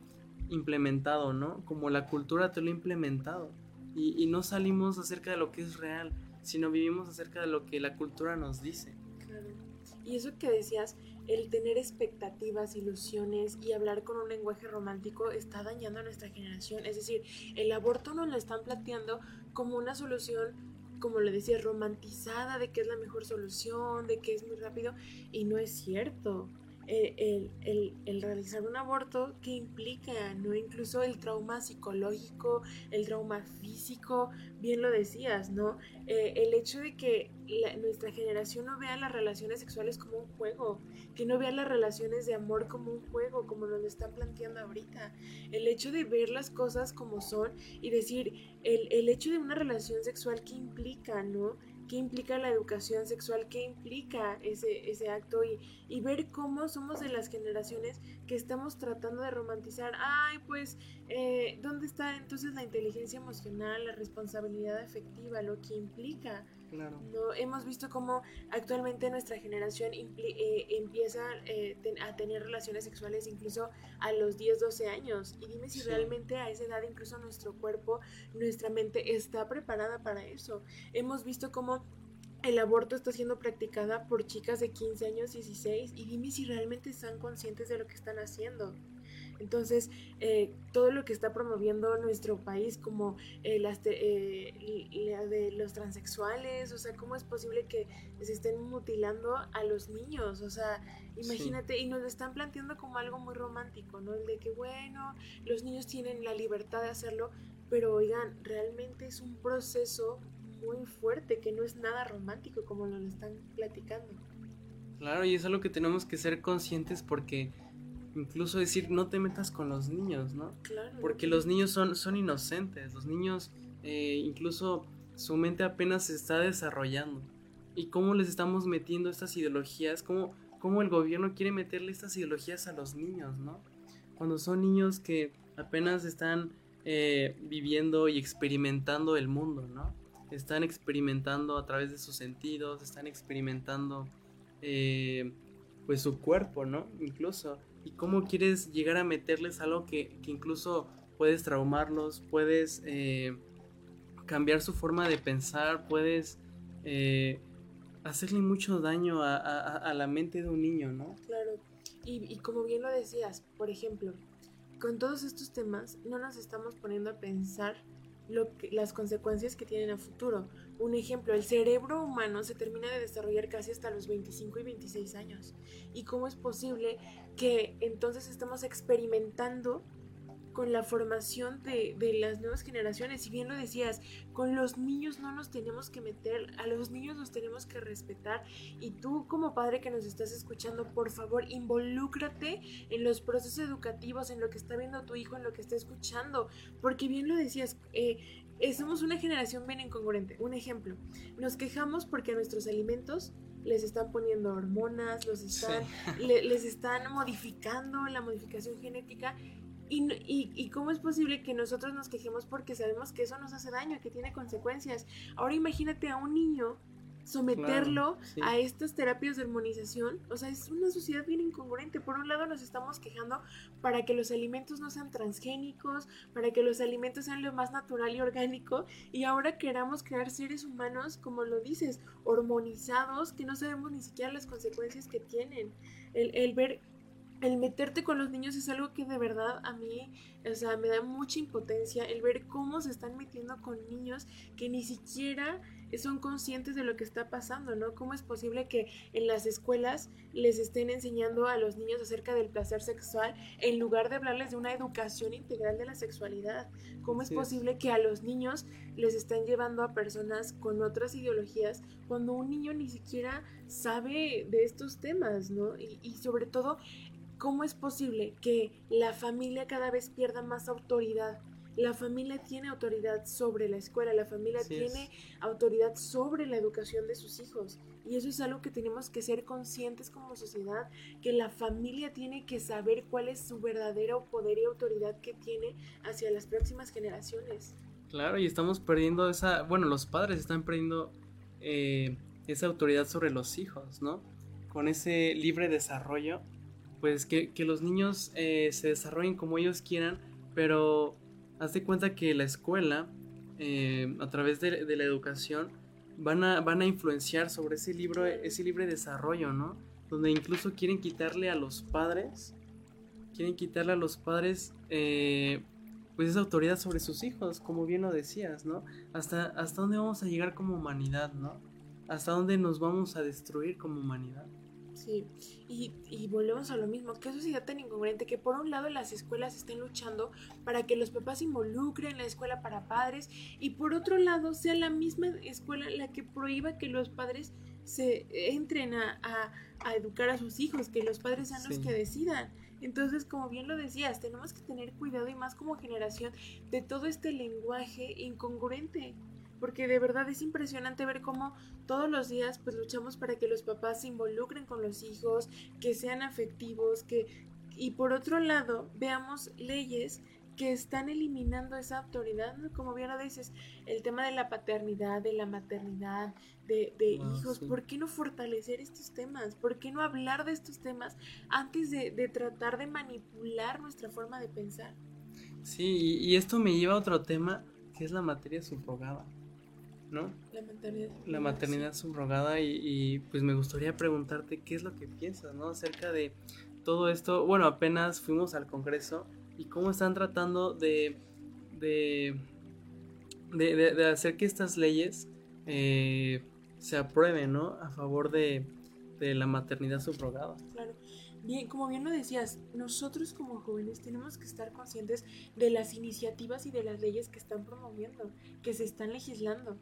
[SPEAKER 2] implementado, ¿no? Como la cultura te lo ha implementado. Y, y no salimos acerca de lo que es real, sino vivimos acerca de lo que la cultura nos dice.
[SPEAKER 1] Claro. Y eso que decías, el tener expectativas, ilusiones y hablar con un lenguaje romántico está dañando a nuestra generación. Es decir, el aborto nos lo están planteando como una solución, como le decía, romantizada de que es la mejor solución, de que es muy rápido, y no es cierto. Eh, el, realizar un aborto que implica, ¿no? Incluso el trauma psicológico, el trauma físico, bien lo decías, ¿no? Eh, el hecho de que nuestra generación no vea las relaciones sexuales como un juego, que no vea las relaciones de amor como un juego, como nos lo están planteando ahorita. El hecho de ver las cosas como son y decir, el, el hecho de una relación sexual que implica, ¿no? Qué implica la educación sexual, qué implica ese, ese acto y, y, ver cómo somos de las generaciones que estamos tratando de romantizar, ay, pues, eh, ¿dónde está entonces la inteligencia emocional, la responsabilidad afectiva, lo que implica? No, hemos visto cómo actualmente nuestra generación eh, empieza eh, a tener relaciones sexuales incluso a los 10, 12 años. Y dime si realmente a esa edad incluso nuestro cuerpo, nuestra mente está preparada para eso. Hemos visto cómo el aborto está siendo practicada por chicas de 15 años, 16, y dime si realmente están conscientes de lo que están haciendo. Entonces, eh, todo lo que está promoviendo nuestro país, como eh, las eh, de los transexuales, o sea, ¿cómo es posible que se estén mutilando a los niños? O sea, imagínate, y nos lo están planteando como algo muy romántico, ¿no? El de que, bueno, los niños tienen la libertad de hacerlo, pero oigan, realmente es un proceso muy fuerte, que no es nada romántico como lo están platicando.
[SPEAKER 2] Claro, y es algo que tenemos que ser conscientes porque incluso decir no te metas con los niños, ¿no?
[SPEAKER 1] Claro.
[SPEAKER 2] Porque los niños son, son inocentes, los niños eh, incluso su mente apenas se está desarrollando. ¿Y cómo les estamos metiendo estas ideologías? ¿Cómo, cómo el gobierno quiere meterle estas ideologías a los niños, ¿no? Cuando son niños que apenas están eh, viviendo y experimentando el mundo, ¿no? Están experimentando a través de sus sentidos, están experimentando eh, pues su cuerpo, ¿no? Incluso. ¿Y cómo quieres llegar a meterles algo que, que incluso puedes traumarlos, puedes eh, cambiar su forma de pensar, puedes eh, hacerle mucho daño a, a, a, la mente de un niño, ¿no?
[SPEAKER 1] Claro. Y, y como bien lo decías, por ejemplo, con todos estos temas no nos estamos poniendo a pensar lo que, las consecuencias que tienen a futuro. Un ejemplo, el cerebro humano se termina de desarrollar casi hasta los 25 y 26 años. ¿Y cómo es posible que entonces estemos experimentando con la formación de, de, las nuevas generaciones. Si bien lo decías, con los niños no nos tenemos que meter, a los niños nos tenemos que respetar. Y tú como padre que nos estás escuchando, por favor, involúcrate en los procesos educativos, en lo que está viendo tu hijo, en lo que está escuchando. Porque bien lo decías, eh, somos una generación bien incongruente. Un ejemplo, nos quejamos porque a nuestros alimentos les están poniendo hormonas, los están, sí. le, les están modificando la modificación genética y, y, y, cómo es posible que nosotros nos quejemos porque sabemos que eso nos hace daño, que tiene consecuencias. Ahora imagínate a un niño someterlo claro, sí. a estas terapias de hormonización. O sea, es una sociedad bien incongruente. Por un lado nos estamos quejando para que los alimentos no sean transgénicos, para que los alimentos sean lo más natural y orgánico. Y ahora queramos crear seres humanos, como lo dices, hormonizados, que no sabemos ni siquiera las consecuencias que tienen. El, el ver el meterte con los niños es algo que de verdad a mí, o sea, me da mucha impotencia el ver cómo se están metiendo con niños que ni siquiera son conscientes de lo que está pasando, ¿no? ¿Cómo es posible que en las escuelas les estén enseñando a los niños acerca del placer sexual en lugar de hablarles de una educación integral de la sexualidad? ¿Cómo es posible que a los niños les estén llevando a personas con otras ideologías cuando un niño ni siquiera sabe de estos temas, ¿no? Y, y sobre todo ¿Cómo es posible que la familia cada vez pierda más autoridad? La familia tiene autoridad sobre la escuela, la familia Así tiene es. autoridad sobre la educación de sus hijos. Y eso es algo que tenemos que ser conscientes como sociedad, que la familia tiene que saber cuál es su verdadero poder y autoridad que tiene hacia las próximas generaciones.
[SPEAKER 2] Claro, y estamos perdiendo esa, bueno, los padres están perdiendo eh, esa autoridad sobre los hijos, ¿no? Con ese libre desarrollo pues que, que los niños eh, se desarrollen como ellos quieran, pero hazte cuenta que la escuela, eh, a través de, de, la educación, van a, van a influenciar sobre ese, libro, ese libre desarrollo, ¿no? Donde incluso quieren quitarle a los padres, quieren quitarle a los padres, eh, pues esa autoridad sobre sus hijos, como bien lo decías, ¿no? Hasta, hasta dónde vamos a llegar como humanidad, ¿no? Hasta dónde nos vamos a destruir como humanidad.
[SPEAKER 1] Sí, y, y, volvemos a lo mismo, qué sociedad tan incongruente que por un lado las escuelas estén luchando para que los papás se involucren en la escuela para padres y por otro lado sea la misma escuela la que prohíba que los padres se entren a, a, a educar a sus hijos, que los padres sean sí. los que decidan. Entonces, como bien lo decías, tenemos que tener cuidado y más como generación de todo este lenguaje incongruente porque de verdad es impresionante ver cómo todos los días pues luchamos para que los papás se involucren con los hijos, que sean afectivos, que y por otro lado veamos leyes que están eliminando esa autoridad, ¿no? como bien lo dices, el tema de la paternidad, de la maternidad, de, de wow, hijos, sí. ¿por qué no fortalecer estos temas? ¿Por qué no hablar de estos temas antes de, de tratar de manipular nuestra forma de pensar?
[SPEAKER 2] Sí, y, y esto me lleva a otro tema, que es la materia subrogada. ¿No?
[SPEAKER 1] La maternidad.
[SPEAKER 2] La maternidad subrogada y, y, pues me gustaría preguntarte qué es lo que piensas, ¿no? Acerca de todo esto. Bueno, apenas fuimos al Congreso y cómo están tratando de, de, de, de, de hacer que estas leyes eh, se aprueben, ¿no? A favor de, de la maternidad subrogada.
[SPEAKER 1] Claro. Bien, como bien lo decías, nosotros como jóvenes tenemos que estar conscientes de las iniciativas y de las leyes que están promoviendo, que se están legislando.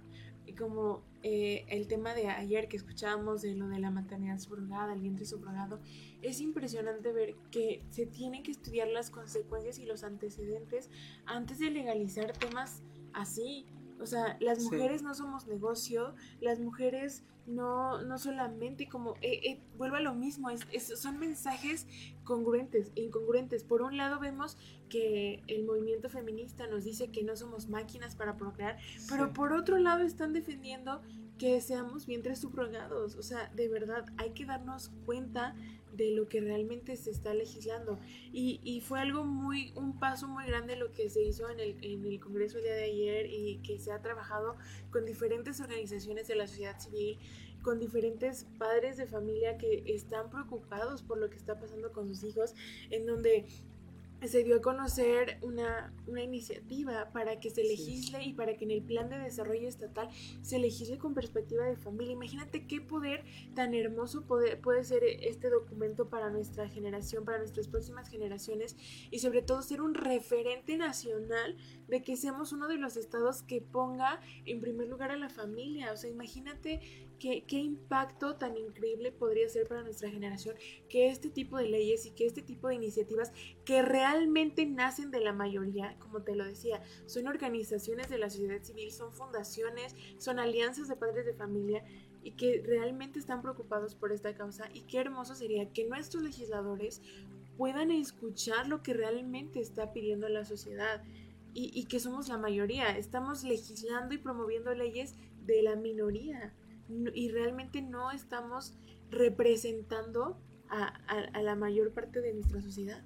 [SPEAKER 1] como eh, el tema de ayer que escuchábamos de lo de la maternidad subrogada, el vientre subrogado, es impresionante ver que se tienen que estudiar las consecuencias y los antecedentes antes de legalizar temas así. O sea, las mujeres no somos negocio, las mujeres no, no solamente como, eh, eh, vuelvo a lo mismo, es, son mensajes congruentes e incongruentes. Por un lado vemos que el movimiento feminista nos dice que no somos máquinas para procrear, pero por otro lado están defendiendo que seamos vientres subrogados. O sea, de verdad hay que darnos cuenta de lo que realmente se está legislando. Y, y, fue algo muy, un paso muy grande lo que se hizo en el, en el Congreso el día de ayer y que se ha trabajado con diferentes organizaciones de la sociedad civil, con diferentes padres de familia que están preocupados por lo que está pasando con sus hijos, en donde se dio a conocer una, una, iniciativa para que se legisle y para que en el plan de desarrollo estatal se legisle con perspectiva de familia. Imagínate qué poder tan hermoso puede, puede ser este documento para nuestra generación, para nuestras próximas generaciones y sobre todo ser un referente nacional de que seamos uno de los estados que ponga en primer lugar a la familia. O sea, imagínate qué, qué impacto tan increíble podría ser para nuestra generación que este tipo de leyes y que este tipo de iniciativas que realmente nacen de la mayoría, como te lo decía, son organizaciones de la sociedad civil, son fundaciones, son alianzas de padres de familia y que realmente están preocupados por esta causa y qué hermoso sería que nuestros legisladores puedan escuchar lo que realmente está pidiendo la sociedad y, que somos la mayoría. Estamos legislando y promoviendo leyes de la minoría y realmente no estamos representando a, la mayor parte de nuestra sociedad.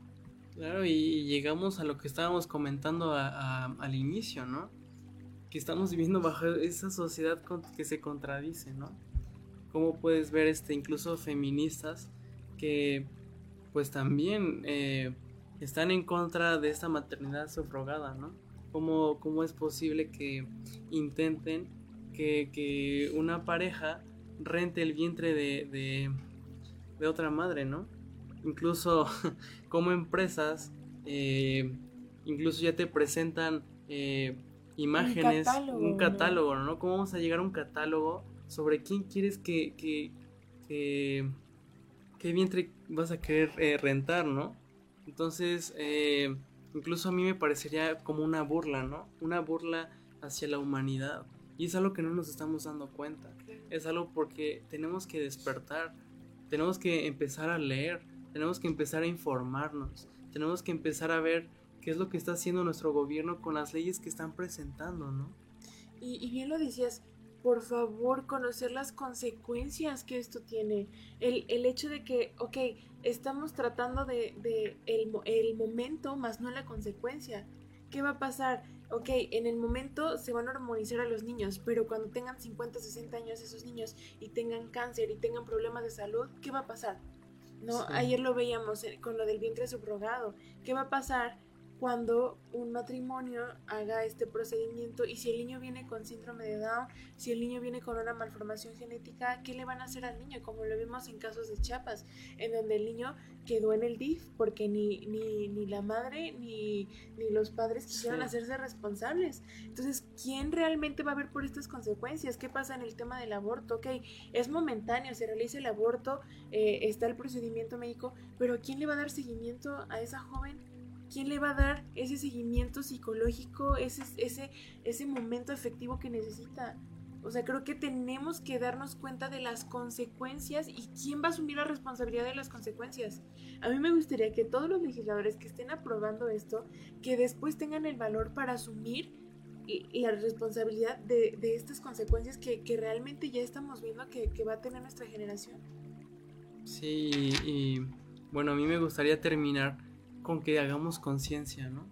[SPEAKER 2] Claro, y llegamos a lo que estábamos comentando al inicio, ¿no? Que estamos viviendo bajo esa sociedad que se contradice, ¿no? Como puedes ver, este, incluso feministas que pues también eh, están en contra de esta maternidad subrogada, ¿no? ¿Cómo, cómo es posible que intenten que, una pareja rente el vientre de, de, otra madre, ¿no? Incluso <laughs> como empresas, eh, incluso ya te presentan eh, imágenes, un catálogo, ¿no? ¿Cómo vamos a llegar a un catálogo sobre quién quieres que, que, qué vientre vas a querer eh, rentar, ¿no? Entonces, eh, incluso a mí me parecería como una burla, ¿no? Una burla hacia la humanidad. Y es algo que no nos estamos dando cuenta. Es algo porque tenemos que despertar, tenemos que empezar a leer, tenemos que empezar a informarnos, tenemos que empezar a ver qué es lo que está haciendo nuestro gobierno con las leyes que están presentando, ¿no?
[SPEAKER 1] Y, y bien lo decías, por favor, conocer las consecuencias que esto tiene. El, el hecho de que, ok, estamos tratando de, de el, el, momento, más no la consecuencia. ¿Qué va a pasar? Ok, en el momento se van a hormonizar a los niños, pero cuando tengan 50, 60 años esos niños y tengan cáncer y tengan problemas de salud, ¿qué va a pasar? No, ayer lo veíamos eh, con lo del vientre subrogado. ¿Qué va a pasar cuando un matrimonio haga este procedimiento y si el niño viene con síndrome de Down, si el niño viene con una malformación genética, ¿qué le van a hacer al niño? Como lo vimos en casos de Chiapas, en donde el niño quedó en el DIF porque ni, ni, ni la madre ni, ni, los padres quisieron hacerse responsables. Entonces, ¿quién realmente va a ver por estas consecuencias? ¿Qué pasa en el tema del aborto? Ok, es momentáneo, se realiza el aborto, eh, está el procedimiento médico, pero ¿quién le va a dar seguimiento a esa joven? ¿Quién le va a dar ese seguimiento psicológico, ese, ese, ese momento efectivo que necesita? O sea, creo que tenemos que darnos cuenta de las consecuencias y quién va a asumir la responsabilidad de las consecuencias. A mí me gustaría que todos los legisladores que estén aprobando esto, que después tengan el valor para asumir la responsabilidad de, estas consecuencias que, realmente ya estamos viendo que, que va a tener nuestra generación.
[SPEAKER 2] Sí, y bueno, a mí me gustaría terminar con que hagamos conciencia, ¿no?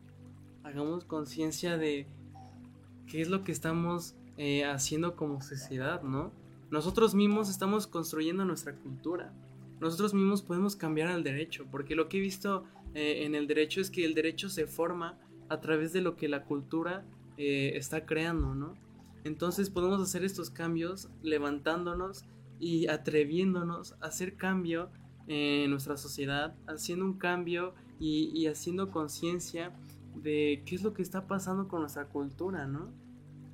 [SPEAKER 2] Hagamos conciencia de qué es lo que estamos eh, haciendo como sociedad, ¿no? Nosotros mismos estamos construyendo nuestra cultura. Nosotros mismos podemos cambiar al derecho, porque lo que he visto eh, en el derecho es que el derecho se forma a través de lo que la cultura eh, está creando, ¿no? Entonces podemos hacer estos cambios levantándonos y atreviéndonos a hacer cambio en nuestra sociedad, haciendo un cambio y, haciendo conciencia de qué es lo que está pasando con nuestra cultura, ¿no?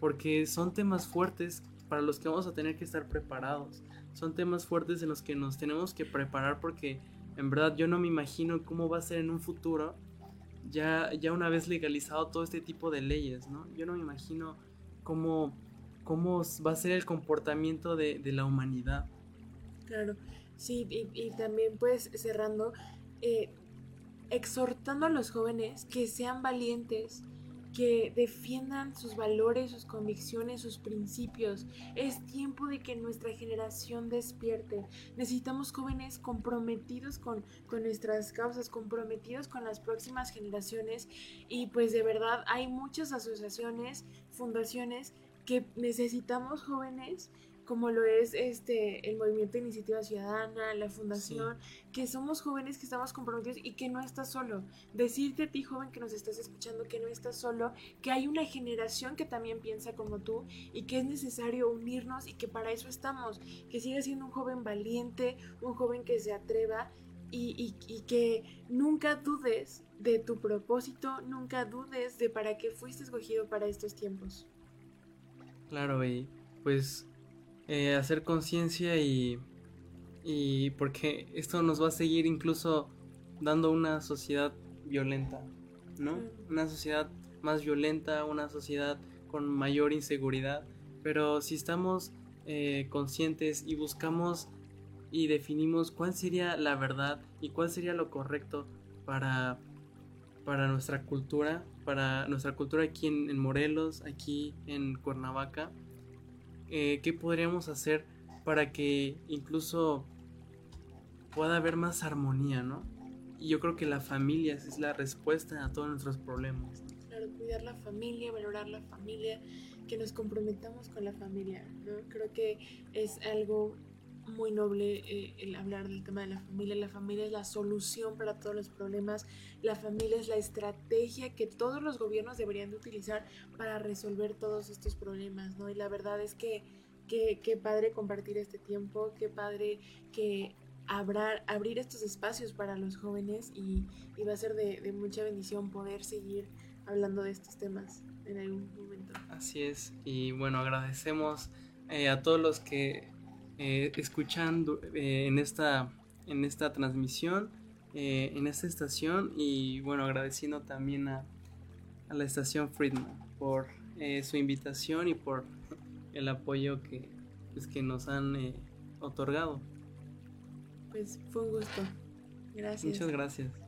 [SPEAKER 2] Porque son temas fuertes para los que vamos a tener que estar preparados. Son temas fuertes en los que nos tenemos que preparar porque en verdad yo no me imagino cómo va a ser en un futuro ya, ya una vez legalizado todo este tipo de leyes, ¿no? Yo no me imagino cómo, cómo va a ser el comportamiento de, la humanidad.
[SPEAKER 1] Claro, sí, y, también pues cerrando, eh, exhortando a los jóvenes que sean valientes, que defiendan sus valores, sus convicciones, sus principios. Es tiempo de que nuestra generación despierte. Necesitamos jóvenes comprometidos con, con nuestras causas, comprometidos con las próximas generaciones y pues de verdad hay muchas asociaciones, fundaciones que necesitamos jóvenes como lo es este el movimiento de iniciativa ciudadana, la fundación, que somos jóvenes que estamos comprometidos y que no estás solo. Decirte a ti joven que nos estás escuchando que no estás solo, que hay una generación que también piensa como tú y que es necesario unirnos y que para eso estamos, que sigas siendo un joven valiente, un joven que se atreva y, y, que nunca dudes de tu propósito, nunca dudes de para qué fuiste escogido para estos tiempos.
[SPEAKER 2] Claro, y pues eh, hacer conciencia y, y porque esto nos va a seguir incluso dando una sociedad violenta, ¿no? Una sociedad más violenta, una sociedad con mayor inseguridad, pero si estamos eh, conscientes y buscamos y definimos cuál sería la verdad y cuál sería lo correcto para, para nuestra cultura, para nuestra cultura aquí en Morelos, aquí en Cuernavaca, eh, qué podríamos hacer para que incluso pueda haber más armonía, ¿no? Y yo creo que la familia es la respuesta a todos nuestros problemas.
[SPEAKER 1] Claro, cuidar la familia, valorar la familia, que nos comprometamos con la familia, ¿no? Creo que es algo muy noble eh, el hablar del tema de la familia. La familia es la solución para todos los problemas. La familia es la estrategia que todos los gobiernos deberían de utilizar para resolver todos estos problemas, ¿no? Y la verdad es que qué padre compartir este tiempo, qué padre que abrir estos espacios para los jóvenes y, va a ser de, mucha bendición poder seguir hablando de estos temas en algún momento.
[SPEAKER 2] Así es, y bueno, agradecemos eh, a todos los que eh, escuchando eh, en, esta, en esta transmisión, eh, en esta estación y bueno, agradeciendo también a, a la estación Friedman por su invitación y por el apoyo que, pues, que nos han otorgado.
[SPEAKER 1] Pues fue un gusto. Gracias.
[SPEAKER 2] Muchas gracias.